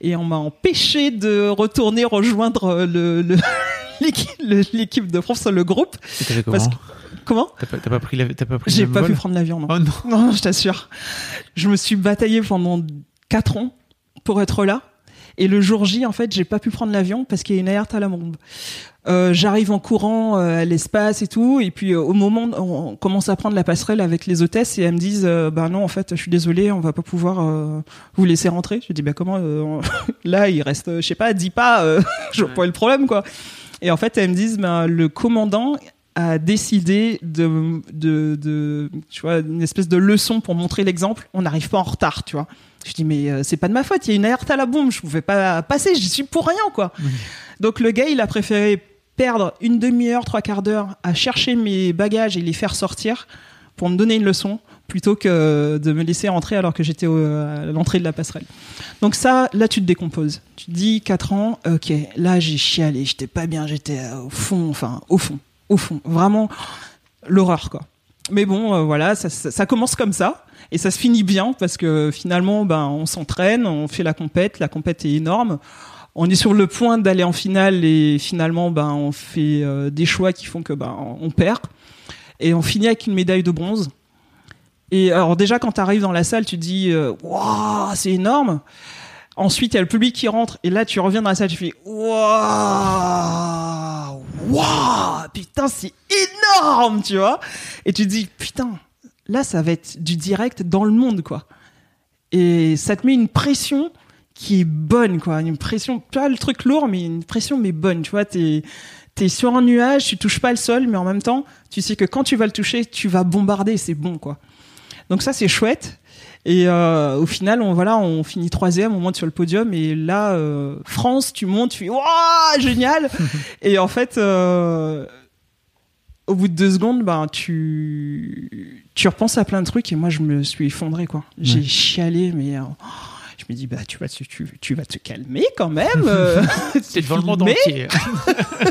Speaker 2: et on m'a empêché de retourner rejoindre euh, le le- l'équipe de France, le groupe.
Speaker 1: Et t'as fait comment
Speaker 2: Parce Comment
Speaker 1: T'as pas, pas pris,
Speaker 2: J'ai pas
Speaker 1: vol
Speaker 2: pu prendre l'avion non.
Speaker 1: Oh non.
Speaker 2: Non, je t'assure. Je me suis bataillé pendant 4 ans pour être là. Et le jour J, en fait, j'ai pas pu prendre l'avion parce qu'il y a une alerte à la bombe. Euh, J'arrive en courant euh, à l'espace et tout, et puis euh, au moment on commence à prendre la passerelle avec les hôtesses et elles me disent, bah non, en fait, je suis désolée, on va pas pouvoir vous laisser rentrer. Je dis, bah comment Là, il reste, je sais pas, 10 pas, je vois pas le problème, quoi. Et en fait, elles me disent, bah, le commandant a décidé de, de, de, tu vois, une espèce de leçon pour montrer l'exemple. On n'arrive pas en retard, tu vois. Je dis mais euh, c'est pas de ma faute, il y a une alerte à la bombe, je pouvais pas passer, j'y suis pour rien quoi. Donc le gars, il a préféré perdre une demi-heure, trois quarts d'heure à chercher mes bagages et les faire sortir pour me donner une leçon plutôt que de me laisser rentrer alors que j'étais à l'entrée de la passerelle. Donc ça, là tu te décomposes. Tu te dis 4 ans, ok, là j'ai chialé, j'étais pas bien, j'étais euh, au fond, enfin au fond, au fond, vraiment l'horreur quoi. Mais bon, euh, voilà, ça, ça- ça commence comme ça et ça se finit bien parce que finalement, ben, on s'entraîne, on fait la compète, la compète est énorme. On est sur le point d'aller en finale et finalement, ben, on fait euh, des choix qui font que ben, on perd et on finit avec une médaille de bronze. Et alors déjà, quand tu arrives dans la salle, tu te dis, euh, waouh, c'est énorme. Ensuite, il y a le public qui rentre et là, tu reviens dans la salle, tu fais, waouh, waouh, putain, c'est énorme, tu vois. Et tu te dis, putain, là, ça va être du direct dans le monde, quoi. Et ça te met une pression qui est bonne, quoi. Une pression, pas le truc lourd, mais une pression, mais bonne, tu vois. T'es, t'es sur un nuage, tu touches pas le sol, mais en même temps, tu sais que quand tu vas le toucher, tu vas bombarder, c'est bon, quoi. Donc ça, c'est chouette. Et euh, au final, on voilà, on finit troisième, on monte sur le podium et là, euh, France, tu montes, tu fais waouh, génial. et en fait, euh, au bout de deux secondes, ben tu tu repenses à plein de trucs et moi, je me suis effondré quoi. J'ai
Speaker 1: Ouais.
Speaker 2: chialé, mais euh, je me dis bah tu vas tu, tu, tu vas te calmer quand même. euh,
Speaker 1: C'est devant le monde entier.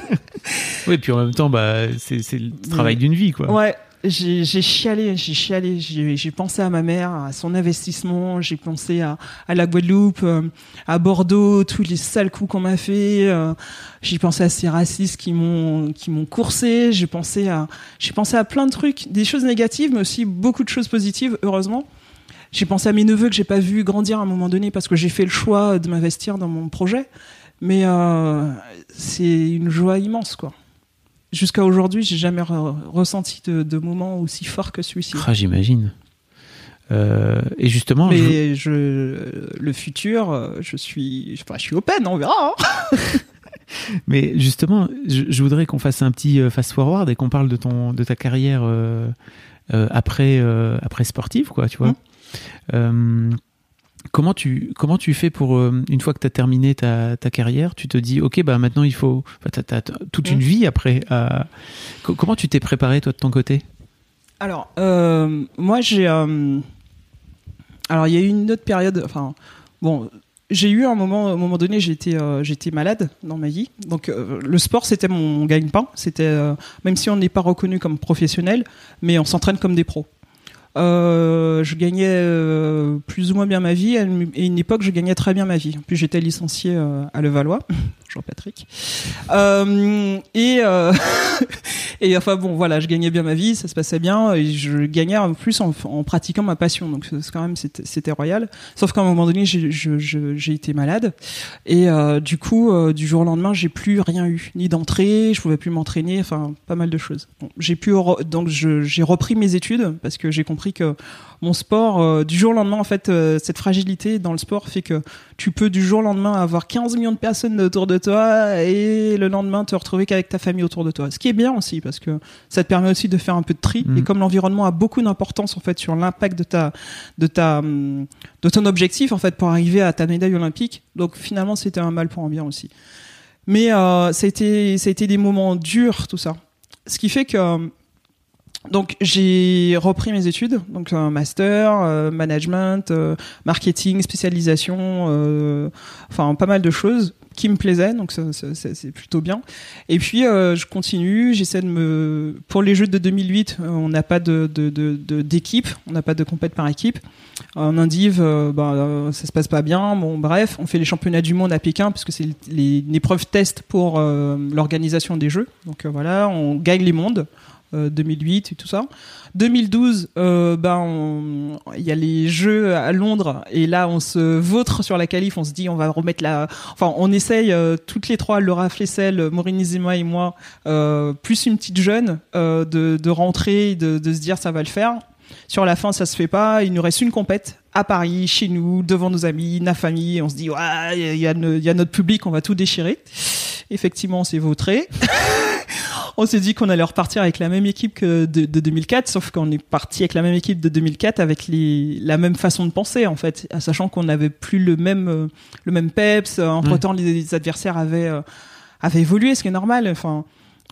Speaker 1: oui, puis en même temps, bah, c'est c'est le travail d'une vie, quoi.
Speaker 2: Ouais, j'ai chialé, j'ai chialé, j'ai j'ai pensé à ma mère, à son investissement, j'ai pensé à, à la Guadeloupe, euh, à Bordeaux, tous les sales coups qu'on m'a fait, euh, j'ai pensé à ces racistes qui m'ont qui m'ont coursé, j'ai pensé à j'ai pensé à plein de trucs, des choses négatives mais aussi beaucoup de choses positives heureusement. J'ai pensé à mes neveux que j'ai pas vu grandir à un moment donné parce que j'ai fait le choix de m'investir dans mon projet. Mais euh, c'est une joie immense, quoi. Jusqu'à aujourd'hui, j'ai jamais re- ressenti de, de moment aussi fort que celui-ci.
Speaker 1: Ah, j'imagine. Euh, et justement,
Speaker 2: Mais je, le futur, je suis, enfin, je suis open, on verra. hein.
Speaker 1: mais justement, je, je voudrais qu'on fasse un petit euh, fast forward et qu'on parle de ton, de ta carrière euh, euh, après, après sportive, quoi, tu vois.
Speaker 2: Mhm.
Speaker 1: Comment tu, comment tu fais pour euh, une fois que tu as terminé ta, ta carrière, tu te dis, ok, bah maintenant il faut, t'as- t'as toute une
Speaker 2: Mhm.
Speaker 1: vie après. à- comment tu t'es préparé toi de ton côté?
Speaker 2: Alors, euh, moi, j'ai. euh, alors, il y a eu une autre période. Enfin, bon, j'ai eu un moment, à un moment donné, j'étais, euh, j'étais malade dans ma vie. Donc, euh, le sport, c'était mon gagne-pain. C'était, euh, même si on n'est pas reconnu comme professionnel, mais on s'entraîne comme des pros. Euh, je gagnais euh, plus ou moins bien ma vie. Une à une époque, je gagnais très bien ma vie. Puis j'étais licencié euh, à Levallois, Jean-Patrick. Euh, et euh, et enfin bon, voilà, je gagnais bien ma vie, ça se passait bien, et je gagnais en plus en, pratiquant ma passion. Donc quand même c'était royal. Sauf qu'à un moment donné, j'ai été malade et euh, du coup, euh, du jour au lendemain, j'ai plus rien eu, ni d'entrée, je pouvais plus m'entraîner, enfin pas mal de choses. Bon, j'ai pu donc j'ai repris mes études parce que j'ai compris que mon sport euh, du jour au lendemain en fait euh, cette fragilité dans le sport fait que tu peux du jour au lendemain avoir 15 millions de personnes autour de toi et le lendemain te retrouver qu'avec ta famille autour de toi. Ce qui est bien aussi parce que ça te permet aussi de faire un peu de tri
Speaker 1: Mm.
Speaker 2: et comme l'environnement a beaucoup d'importance en fait sur l'impact de ta de ta de ton objectif en fait pour arriver à ta médaille olympique. Donc finalement c'était un mal pour un bien aussi. Mais euh, ça a été ça a été des moments durs tout ça. Ce qui fait que donc j'ai repris mes études, donc un master, euh, management, euh, marketing, spécialisation, euh, enfin pas mal de choses qui me plaisaient, donc c'est plutôt bien. Et puis euh, je continue, j'essaie de me, pour les Jeux de 2008, euh, on n'a pas de de- de- d'équipe, on n'a pas de compète par équipe. En Indive, bah, ça se passe pas bien. Bon, bref, on fait les championnats du monde à Pékin parce que c'est les- une épreuve test pour l'organisation des Jeux. Donc voilà, on gagne les mondes. Euh, 2008 et tout ça. 2012, euh, ben il y a les Jeux à Londres et là on se vautre sur la qualif, on se dit on va remettre la, enfin on essaye euh, toutes les trois, Laura Flessel, Maureen Zema et moi, euh, plus une petite jeune, euh, de, de rentrer, de, de se dire ça va le faire. Sur la fin, ça se fait pas. Il nous reste une compète à Paris, chez nous, devant nos amis, la famille. On se dit, ouais, il y, no- il y a notre public, on va tout déchirer. Effectivement, on s'est vautré. on s'est dit qu'on allait repartir avec la même équipe que de, de 2004, sauf qu'on est parti avec la même équipe de 2004 avec les, la même façon de penser, en fait, sachant qu'on n'avait plus le même, euh, le même peps. Entre temps, les, les adversaires avaient, euh, avaient évolué, ce qui est normal. Enfin,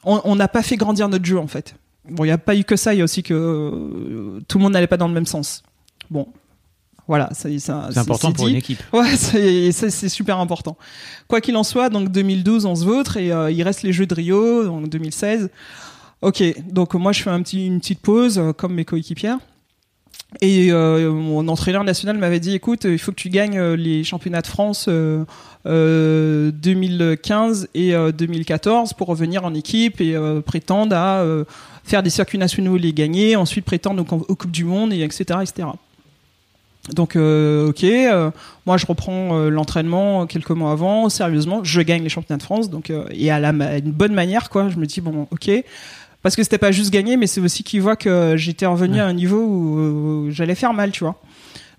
Speaker 2: on on n'a pas fait grandir notre jeu, en fait. Bon, il n'y a pas eu que ça, il y a aussi que euh, tout le monde n'allait pas dans le même sens. Bon, voilà,
Speaker 1: C'est important pour
Speaker 2: dit.
Speaker 1: une équipe.
Speaker 2: Ouais, c'est super important. Quoi qu'il en soit, donc 2012, on se vautre et euh, il reste les Jeux de Rio, donc 2016. Ok, donc moi je fais un petit, une petite pause euh, comme mes coéquipières. Et euh, mon entraîneur national m'avait dit, écoute, il faut que tu gagnes euh, les championnats de France euh, euh, 2015 et euh, 2014 pour revenir en équipe et euh, prétendre à euh, faire des circuits nationaux, les gagner, ensuite prétendre aux, aux Coupes du Monde, et etc. etc. Donc, euh, ok, euh, moi je reprends euh, l'entraînement quelques mois avant, sérieusement, je gagne les championnats de France, donc euh, et à la ma- à une bonne manière, quoi. Je me dis bon, ok, parce que c'était pas juste gagner, mais c'est aussi qu'ils voient que j'étais revenu à un niveau où, euh, j'allais faire mal, tu vois.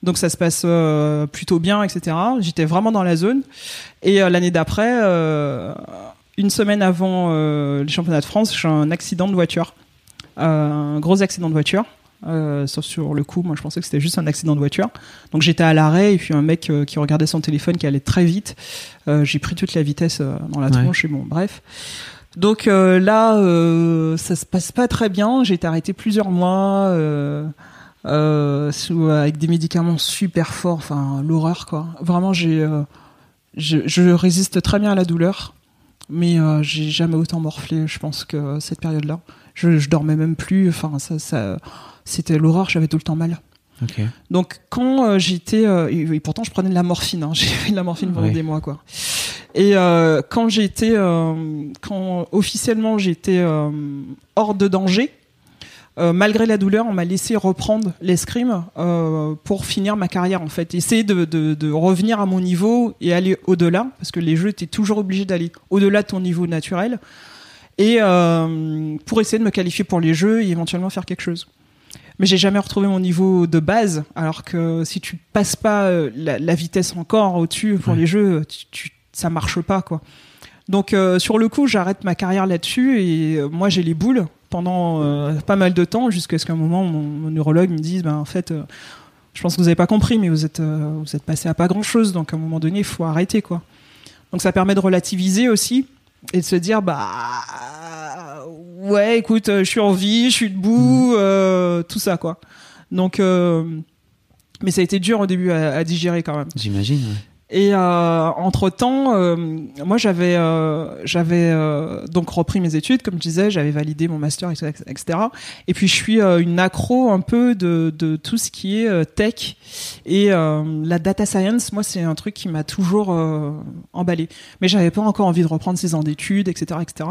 Speaker 2: Donc ça se passe euh, plutôt bien, etc. J'étais vraiment dans la zone. Et euh, l'année d'après, euh, une semaine avant euh, les championnats de France, j'ai un accident de voiture, Euh, un gros accident de voiture. Euh, sauf sur le coup, moi je pensais que c'était juste un accident de voiture. Donc j'étais à l'arrêt et puis un mec euh, qui regardait son téléphone qui allait très vite. Euh, j'ai pris toute la vitesse dans la
Speaker 1: Ouais.
Speaker 2: tronche et bon, bref. Donc là, ça se passe pas très bien. J'ai été arrêté plusieurs mois sous, avec des médicaments super forts. Enfin, l'horreur quoi. Vraiment, j'ai, je, je résiste très bien à la douleur, mais j'ai jamais autant morflé. Je pense que cette période-là, je, je dormais même plus. Enfin, ça, ça, c'était l'horreur. J'avais tout le temps mal. Donc quand euh, j'étais euh, et, et pourtant je prenais de la morphine, hein, j'ai pris de la morphine pendant
Speaker 1: Oui.
Speaker 2: des mois quoi. Et euh, quand j'étais quand officiellement j'étais hors de danger, malgré la douleur, on m'a laissé reprendre l'escrime pour finir ma carrière en fait, essayer de, de, de revenir à mon niveau et aller au-delà parce que les jeux étaient toujours obligés d'aller au-delà de ton niveau naturel et pour essayer de me qualifier pour les jeux et éventuellement faire quelque chose mais j'ai jamais retrouvé mon niveau de base. Alors que si tu passes pas euh, la, la vitesse encore au-dessus pour
Speaker 1: Ouais.
Speaker 2: les jeux, tu, tu- ça marche pas quoi. Donc euh, sur le coup, j'arrête ma carrière là-dessus et euh, moi j'ai les boules pendant euh, pas mal de temps jusqu'à ce qu'un moment mon, mon neurologue me dise ben en fait je pense que vous avez pas compris mais vous êtes vous êtes passé à pas grand-chose donc à un moment donné, il faut arrêter quoi. Donc ça permet de relativiser aussi et de se dire bah ouais écoute euh, je suis en vie je suis debout euh, tout ça quoi donc euh, mais ça a été dur au début à, à digérer quand même
Speaker 1: J'imagine. ouais.
Speaker 2: Et entre temps moi j'avais euh, j'avais euh, donc repris mes études comme je disais j'avais validé mon master etc et puis je suis euh, une accro un peu de, de tout ce qui est euh, tech. Et euh, la data science moi c'est un truc qui m'a toujours euh, emballé mais j'avais pas encore envie de reprendre ces ans d'études etc etc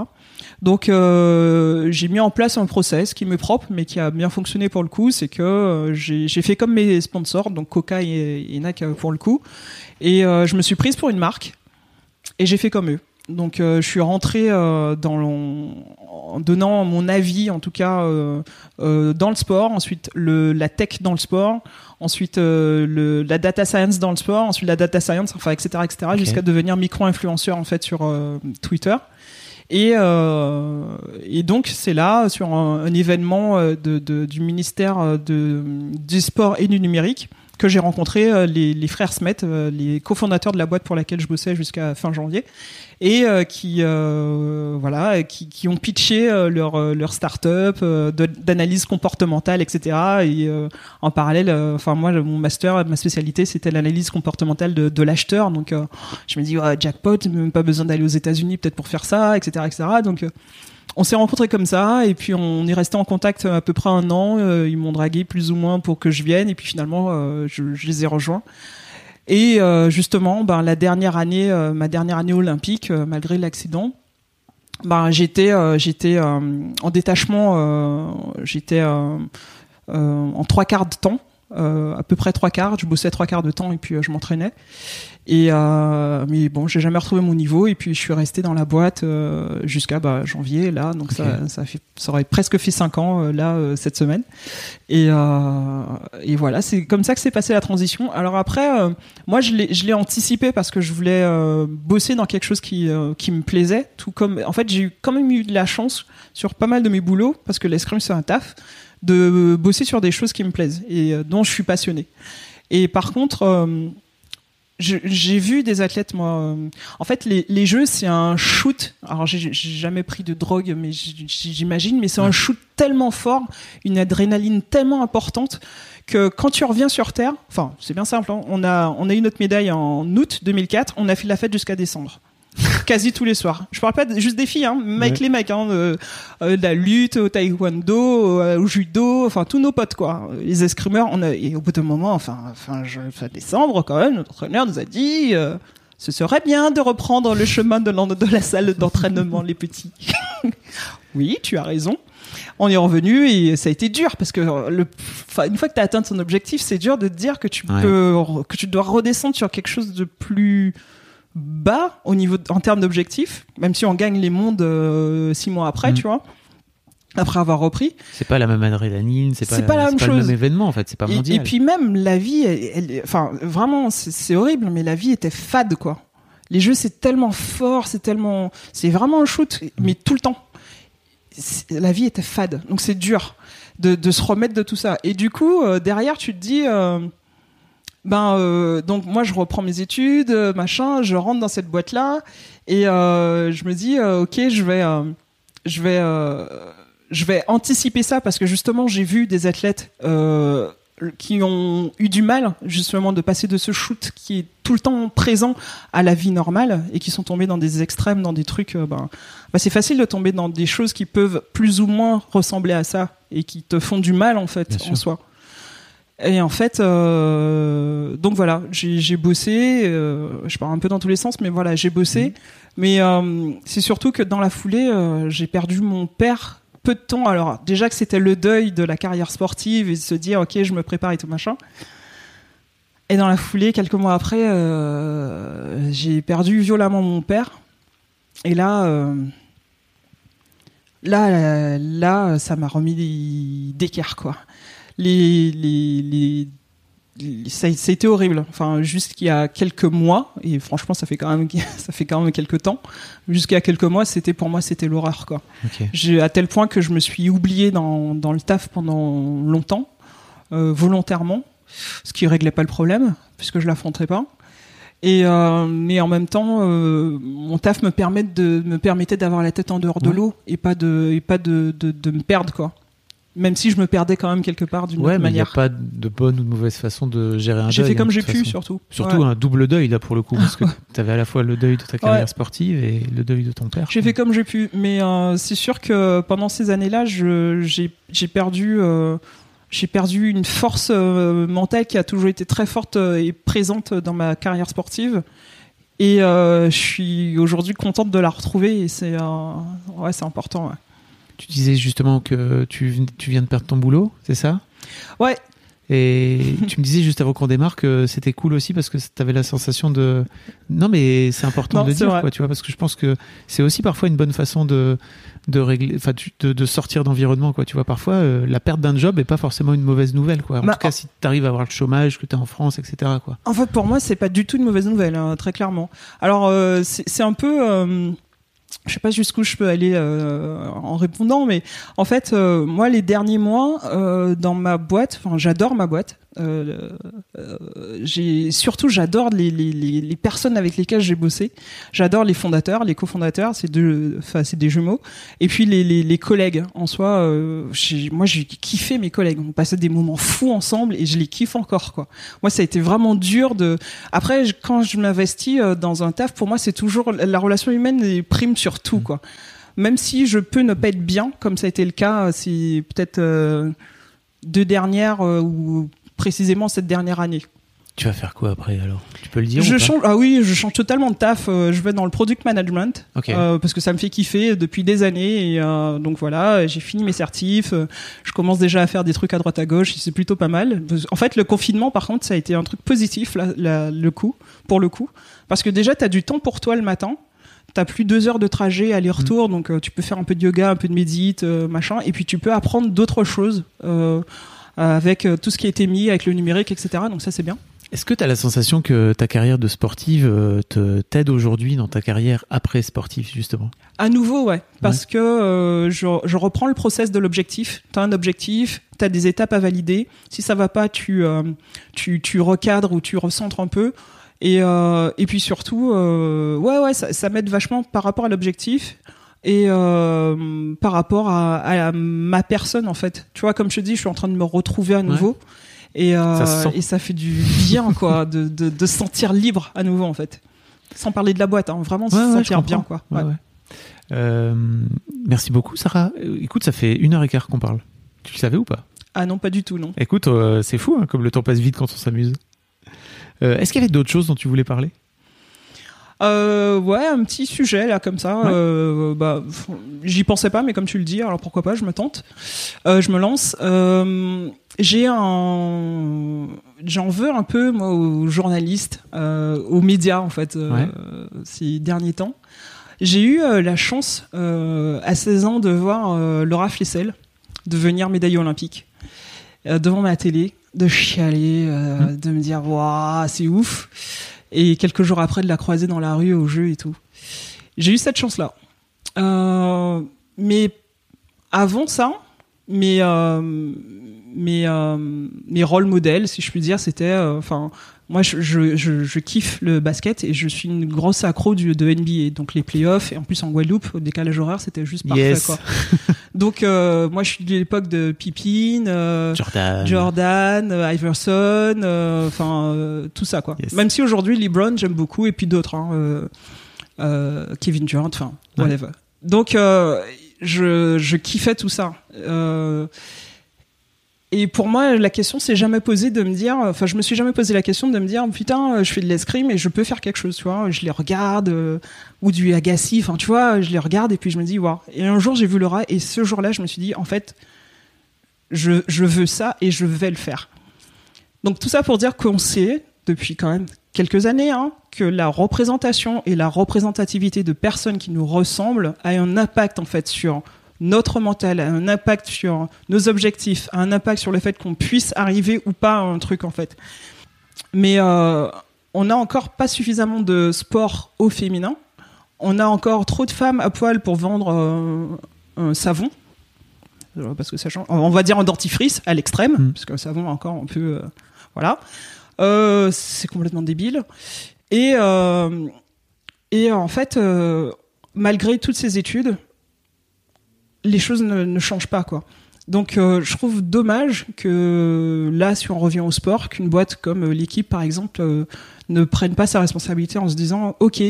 Speaker 2: donc euh, j'ai mis en place un process qui m'est propre mais qui a bien fonctionné pour le coup. C'est que euh, j'ai fait comme mes sponsors donc Coca et, et euh, pour le coup. Et euh, je me suis prise pour une marque et j'ai fait comme eux Donc je suis rentré dans en donnant mon avis, en tout cas dans le sport. Ensuite le, la tech dans le sport. Ensuite le, la data science dans le sport. Ensuite la data science, enfin etc etc. Jusqu'à devenir micro-influenceur en fait sur Twitter. Et, euh, et donc c'est là sur un, événement euh, de, de, du ministère euh, de, du sport et du numérique que j'ai rencontré euh, les, les, frères Smet, les cofondateurs de la boîte pour laquelle je bossais jusqu'à fin janvier, et qui euh, voilà, qui, qui, ont pitché leur leur startup d'analyse comportementale, etc. Et en parallèle, enfin moi mon master, ma spécialité c'était l'analyse comportementale de, de l'acheteur, donc je me dis ouais, jackpot, même pas besoin d'aller aux États-Unis peut-être pour faire ça, etc., etc. Donc on s'est rencontrés comme ça et puis on est resté en contact à peu près un an. Euh, ils m'ont dragué plus ou moins pour que je vienne et puis finalement euh, je, les ai rejoints. Et euh, justement, ben, la dernière année, ma dernière année olympique, malgré l'accident, ben, j'étais j'étais en détachement, j'étais en trois quarts de temps. à peu près trois quarts, je bossais trois quarts de temps et puis je m'entraînais. Et euh, mais bon, j'ai jamais retrouvé mon niveau et puis je suis resté dans la boîte euh, jusqu'à bah, janvier là, donc ça, ça fait, ça aurait presque fait cinq ans euh, là euh, cette semaine. Et, euh, et voilà, c'est comme ça que s'est passée la transition. Alors après, moi je l'ai, je l'ai anticipé parce que je voulais bosser dans quelque chose qui qui me plaisait, tout comme en fait j'ai eu quand même eu de la chance sur pas mal de mes boulots parce que l'escrime c'est un taf de bosser sur des choses qui me plaisent et dont je suis passionné. Et par contre j'ai vu des athlètes, moi. Euh, en fait, les, les jeux, c'est un shoot. Alors, j'ai jamais pris de drogue, mais j'imagine, mais c'est un shoot tellement fort, une adrénaline tellement importante que quand tu reviens sur Terre, enfin, c'est bien simple. Hein, on a on a eu notre médaille en août 2004. On a fait la fête jusqu'à décembre quasi tous les soirs. Je parle pas juste des filles, hein, les mecs, hein, euh, euh, de la lutte, au taekwondo, au, judo, enfin tous nos potes quoi. Les escrimeurs, on a, et au bout d'un moment, enfin, enfin, je, fin décembre quand même, notre entraîneur nous a dit. Euh, ce serait bien de reprendre le chemin de, de la salle d'entraînement, les petits. oui, tu as raison. On est revenu et ça a été dur parce que le, une fois que tu as atteint ton objectif, c'est dur de te dire que tu peux, que tu dois redescendre sur quelque chose de plus, bas au niveau en termes d'objectifs, même si on gagne les mondes euh, six mois après, mm. tu vois. Après avoir repris,
Speaker 1: c'est pas la même adrénaline, c'est pas, la, même chose. le même événement en fait, c'est pas mondial.
Speaker 2: Et, puis même la vie, elle, enfin vraiment, c'est horrible, mais la vie était fade quoi. Les jeux c'est tellement fort, c'est tellement, c'est vraiment un shoot, mais tout le temps. La vie était fade, donc c'est dur de, de, se remettre de tout ça. Et du coup, euh, derrière, tu te dis, euh, ben euh, donc moi je reprends mes études, euh, machin, je rentre dans cette boîte là et euh, je me dis ok je vais je vais je vais anticiper ça parce que justement j'ai vu des athlètes qui ont eu du mal justement de passer de ce shoot qui est tout le temps présent à la vie normale et qui sont tombés dans des extrêmes, dans des trucs. ben, ben c'est facile de tomber dans des choses qui peuvent plus ou moins ressembler à ça et qui te font du mal en fait en soi. Et en fait, euh, donc voilà, j'ai bossé. Euh, je pars un peu dans tous les sens, mais voilà, j'ai bossé. Mhm. Mais euh, c'est surtout que dans la foulée, euh, j'ai perdu mon père peu de temps. Alors déjà que c'était le deuil de la carrière sportive et de se dire ok, je me prépare et tout machin. Et dans la foulée, quelques mois après, euh, j'ai perdu violemment mon père. Et là, là, là, ça m'a remis d'équerre quoi les, les, les ça, ça, a été horrible. Enfin, jusqu'il y a quelques mois, et franchement, ça fait quand même, ça fait quand même quelques temps. Jusqu'à quelques mois, c'était pour moi, c'était l'horreur, quoi. Okay. À tel point que je me suis oublié dans, dans le taf pendant longtemps, euh, volontairement, ce qui réglait pas le problème, puisque je l'affronterais pas. Et euh, mais en même temps, euh, mon taf me permet de me permettait d'avoir la tête en dehors de l'eau et pas de et pas de, de, de me perdre, quoi même si je me perdais quand même quelque part d'une
Speaker 1: ouais,
Speaker 2: mais
Speaker 1: Il n'y a pas de bonne ou de mauvaise façon de gérer un deuil.
Speaker 2: J'ai fait comme
Speaker 1: hein,
Speaker 2: j'ai pu, surtout.
Speaker 1: Surtout un double deuil là pour le coup, parce que tu avais à la fois le deuil de ta carrière sportive et le deuil de ton père.
Speaker 2: J'ai fait comme j'ai pu, mais euh, c'est sûr que pendant ces années-là, j'ai perdu. Euh, j'ai perdu une force euh, mentale qui a toujours été très forte et présente dans ma carrière sportive. Et je suis aujourd'hui contente de la retrouver et c'est ouais, c'est important.
Speaker 1: Tu disais justement que tu, tu viens de perdre ton boulot, c'est ça?
Speaker 2: Ouais.
Speaker 1: Et tu me disais juste avant qu'on démarre que c'était cool aussi parce que tu avais la sensation de. Non, mais c'est important
Speaker 2: Non,
Speaker 1: de le dire, quoi, tu vois, parce que je pense que c'est aussi parfois une bonne façon de, de régler, enfin, de, de sortir d'environnement, quoi. Tu vois, parfois, euh, la perte d'un job est pas forcément une mauvaise nouvelle, quoi. En
Speaker 2: Bah,
Speaker 1: tout cas, si tu arrives à avoir le chômage, que tu es en France, etc., quoi.
Speaker 2: En fait, pour moi, c'est pas du tout une mauvaise nouvelle, hein, très clairement. Alors, euh, c'est c'est un peu. euh, je sais pas jusqu'où je peux aller euh, en répondant, mais en fait, euh, moi, les derniers mois, euh, dans ma boîte, enfin, j'adore ma boîte. Euh, euh, j'ai surtout, j'adore les, personnes avec lesquelles j'ai bossé. J'adore les fondateurs, les cofondateurs, c'est deux, c'est des jumeaux. Et puis les, collègues en soi. Euh, moi, j'ai kiffé mes collègues. On passait des moments fous ensemble et je les kiffe encore. Moi, ça a été vraiment dur de. Après, quand je m'investis dans un taf, pour moi, c'est toujours la relation humaine prime sur tout. Même si je peux ne pas être bien, comme ça a été le cas, c'est peut-être deux dernières euh, ou précisément cette dernière année.
Speaker 1: Tu vas faire quoi après alors? Tu peux le dire
Speaker 2: Je
Speaker 1: ou pas?
Speaker 2: change, ah oui, je change totalement de taf. euh, je vais dans le product management euh, parce que ça me fait kiffer depuis des années. Et euh, donc voilà, j'ai fini mes certifs. je commence déjà à faire des trucs à droite à gauche. C'est plutôt pas mal. En fait, le confinement, par contre, ça a été un truc positif là, là, le coup, pour le coup, parce que déjà, t'as du temps pour toi le matin. T'as plus deux heures de trajet aller-retour, donc euh, tu peux faire un peu de yoga, un peu de médite, machin, et puis tu peux apprendre d'autres choses avec euh, tout ce qui a été mis, avec le numérique, etc. Donc ça, c'est bien.
Speaker 1: Est-ce que tu as la sensation que ta carrière de sportive euh, te t'aide aujourd'hui dans ta carrière après sportive, justement?
Speaker 2: À nouveau, ouais. Parce que euh, je, je reprends le process de l'objectif. Tu as un objectif, tu as des étapes à valider. Si ça va pas, tu, euh, tu, tu recadres ou tu recentres un peu. Et, euh, et puis surtout, euh, ouais, ouais, ça, ça m'aide vachement par rapport à l'objectif et euh, par rapport à, à ma personne, en fait. Tu vois, comme je te dis, je suis en train de me retrouver à nouveau. Et, euh,
Speaker 1: Ça se
Speaker 2: et ça fait du bien, quoi, de, de, de se sentir libre à nouveau, en fait. Sans parler de la boîte, hein, vraiment se
Speaker 1: Ouais, ouais, je
Speaker 2: sentir bien, quoi.
Speaker 1: Euh, merci beaucoup, Sarah. Écoute, ça fait une heure et quart qu'on parle. Tu le savais ou pas?
Speaker 2: Ah non, pas du tout, non.
Speaker 1: Écoute, c'est fou, hein, comme le temps passe vite quand on s'amuse. Est-ce qu'il y avait d'autres choses dont tu voulais parler?
Speaker 2: Euh, ouais, un petit sujet là comme ça.
Speaker 1: Ouais.
Speaker 2: Euh, bah, j'y pensais pas, mais comme tu le dis, alors pourquoi pas, je me tente, Euh, je me lance. J'ai un, j'en veux un peu moi aux journalistes, aux médias en fait,
Speaker 1: Ouais.
Speaker 2: ces derniers temps. J'ai eu la chance à 16 ans de voir Laura Flessel devenir médaillée olympique devant ma télé, de chialer, euh, de me dire waouh c'est ouf, et quelques jours après de la croiser dans la rue au jeu et tout. J'ai eu cette chance là. Euh, mais avant ça, mes euh, mes euh, mes rôles modèles, si je puis dire, c'était enfin moi je, je, je, je kiffe le basket et je suis une grosse accro du, de NBA donc les playoffs et en plus en Guadeloupe au décalage horaire c'était juste parfait
Speaker 1: Yes.
Speaker 2: quoi. Donc euh, moi je suis de l'époque de Pippin, euh,
Speaker 1: Jordan.
Speaker 2: Jordan, euh, Iverson, enfin tout ça quoi.
Speaker 1: Yes.
Speaker 2: Même si aujourd'hui LeBron j'aime beaucoup et puis d'autres, hein, Kevin Durant, enfin
Speaker 1: Ouais.
Speaker 2: whatever. Donc je, je kiffais tout ça. Euh, et pour moi, la question s'est jamais posée de me dire, enfin, je me suis jamais posé la question de me dire, putain, je fais de l'escrime et je peux faire quelque chose, tu vois. Je les regarde, euh, ou du Agassi, enfin, tu vois, je les regarde et puis je me dis, waouh. Et un jour, j'ai vu Laura et ce jour-là, je me suis dit, en fait, je, je veux ça et je vais le faire. Donc, tout ça pour dire qu'on sait, depuis quand même quelques années, hein, que la représentation et la représentativité de personnes qui nous ressemblent a un impact, en fait, sur notre mental, a un impact sur nos objectifs, a un impact sur le fait qu'on puisse arriver ou pas à un truc en fait. Mais euh, on n'a encore pas suffisamment de sport au féminin. On a encore trop de femmes à poil pour vendre euh, un savon. Euh, Parce que ça change. On va dire un dentifrice à l'extrême,
Speaker 1: Mm.
Speaker 2: parce que le savon encore un peu. euh, voilà. C'est complètement débile. Et, et en fait, malgré toutes ces études, les choses ne, changent pas quoi. Donc euh, je trouve dommage que là, si on revient au sport, qu'une boîte comme euh, l'équipe par exemple euh, ne prenne pas sa responsabilité en se disant ok,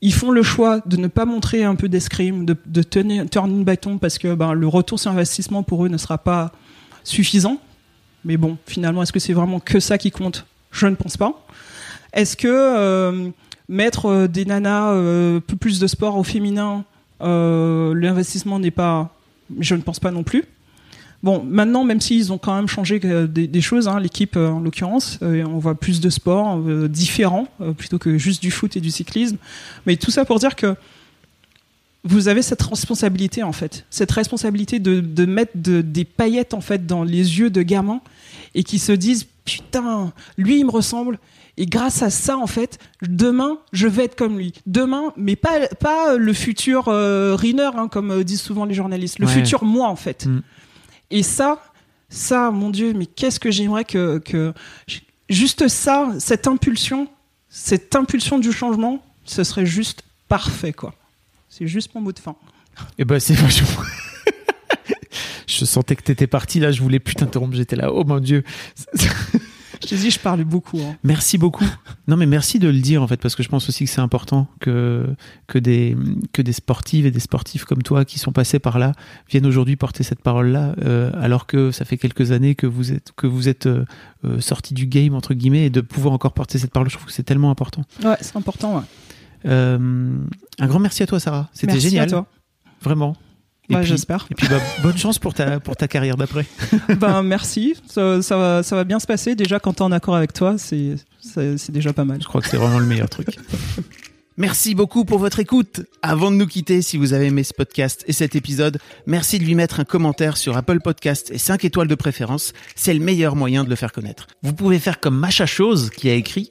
Speaker 2: ils font le choix de ne pas montrer un peu d'escrime, de, de tenir turn in bâton parce que ben, le retour sur investissement pour eux ne sera pas suffisant. Mais bon, finalement, est-ce que c'est vraiment que ça qui compte? Je ne pense pas. Est-ce que mettre des nanas plus de sport au féminin, l'investissement n'est pas. Je ne pense pas non plus. Bon, maintenant, même s'ils ont quand même changé euh, des, choses, hein, l'équipe euh, en l'occurrence, euh, on voit plus de sports euh, différents euh, plutôt que juste du foot et du cyclisme. Mais tout ça pour dire que vous avez cette responsabilité en fait, cette responsabilité de, mettre de- des paillettes en fait dans les yeux de gamins et qui se disent putain, lui il me ressemble. Et grâce à ça, en fait, demain, je vais être comme lui. Demain, mais pas, pas le futur euh, Riner, hein, comme euh, disent souvent les journalistes. Le
Speaker 1: Ouais.
Speaker 2: futur moi, en fait.
Speaker 1: Mm.
Speaker 2: Et ça, ça, mon Dieu, mais qu'est-ce que j'aimerais que, que juste ça, cette impulsion, cette impulsion du changement, ce serait juste parfait, quoi. C'est juste mon mot de fin.
Speaker 1: Et ben c'est vachement. je sentais que t'étais parti là, je voulais plus t'interrompre, j'étais là, oh mon dieu.
Speaker 2: Je dis, je parle beaucoup. hein.
Speaker 1: Merci beaucoup. Non mais merci de le dire en fait parce que je pense aussi que c'est important que que des que des sportives et des sportifs comme toi qui sont passés par là viennent aujourd'hui porter cette parole là alors que ça fait quelques années que vous êtes que vous êtes euh, euh, sorti du game entre guillemets et de pouvoir encore porter cette parole je trouve que c'est tellement important.
Speaker 2: Ouais, c'est important. ouais.
Speaker 1: Euh, un grand merci à toi Sarah, c'était
Speaker 2: Merci
Speaker 1: génial.
Speaker 2: à toi.
Speaker 1: Vraiment.
Speaker 2: Ouais,
Speaker 1: puis-
Speaker 2: j'espère.
Speaker 1: Et puis bah, bonne chance pour ta pour ta carrière d'après.
Speaker 2: ben merci, ça, ça va, ça va bien se passer. Déjà, quand t'es en accord avec toi, c'est, c'est c'est déjà pas mal.
Speaker 1: Je crois que c'est vraiment le meilleur truc. Merci beaucoup pour votre écoute. Avant de nous quitter, si vous avez aimé ce podcast et cet épisode, merci de lui mettre un commentaire sur Apple Podcast et 5 étoiles de préférence. C'est le meilleur moyen de le faire connaître. Vous pouvez faire comme Macha Chose qui a écrit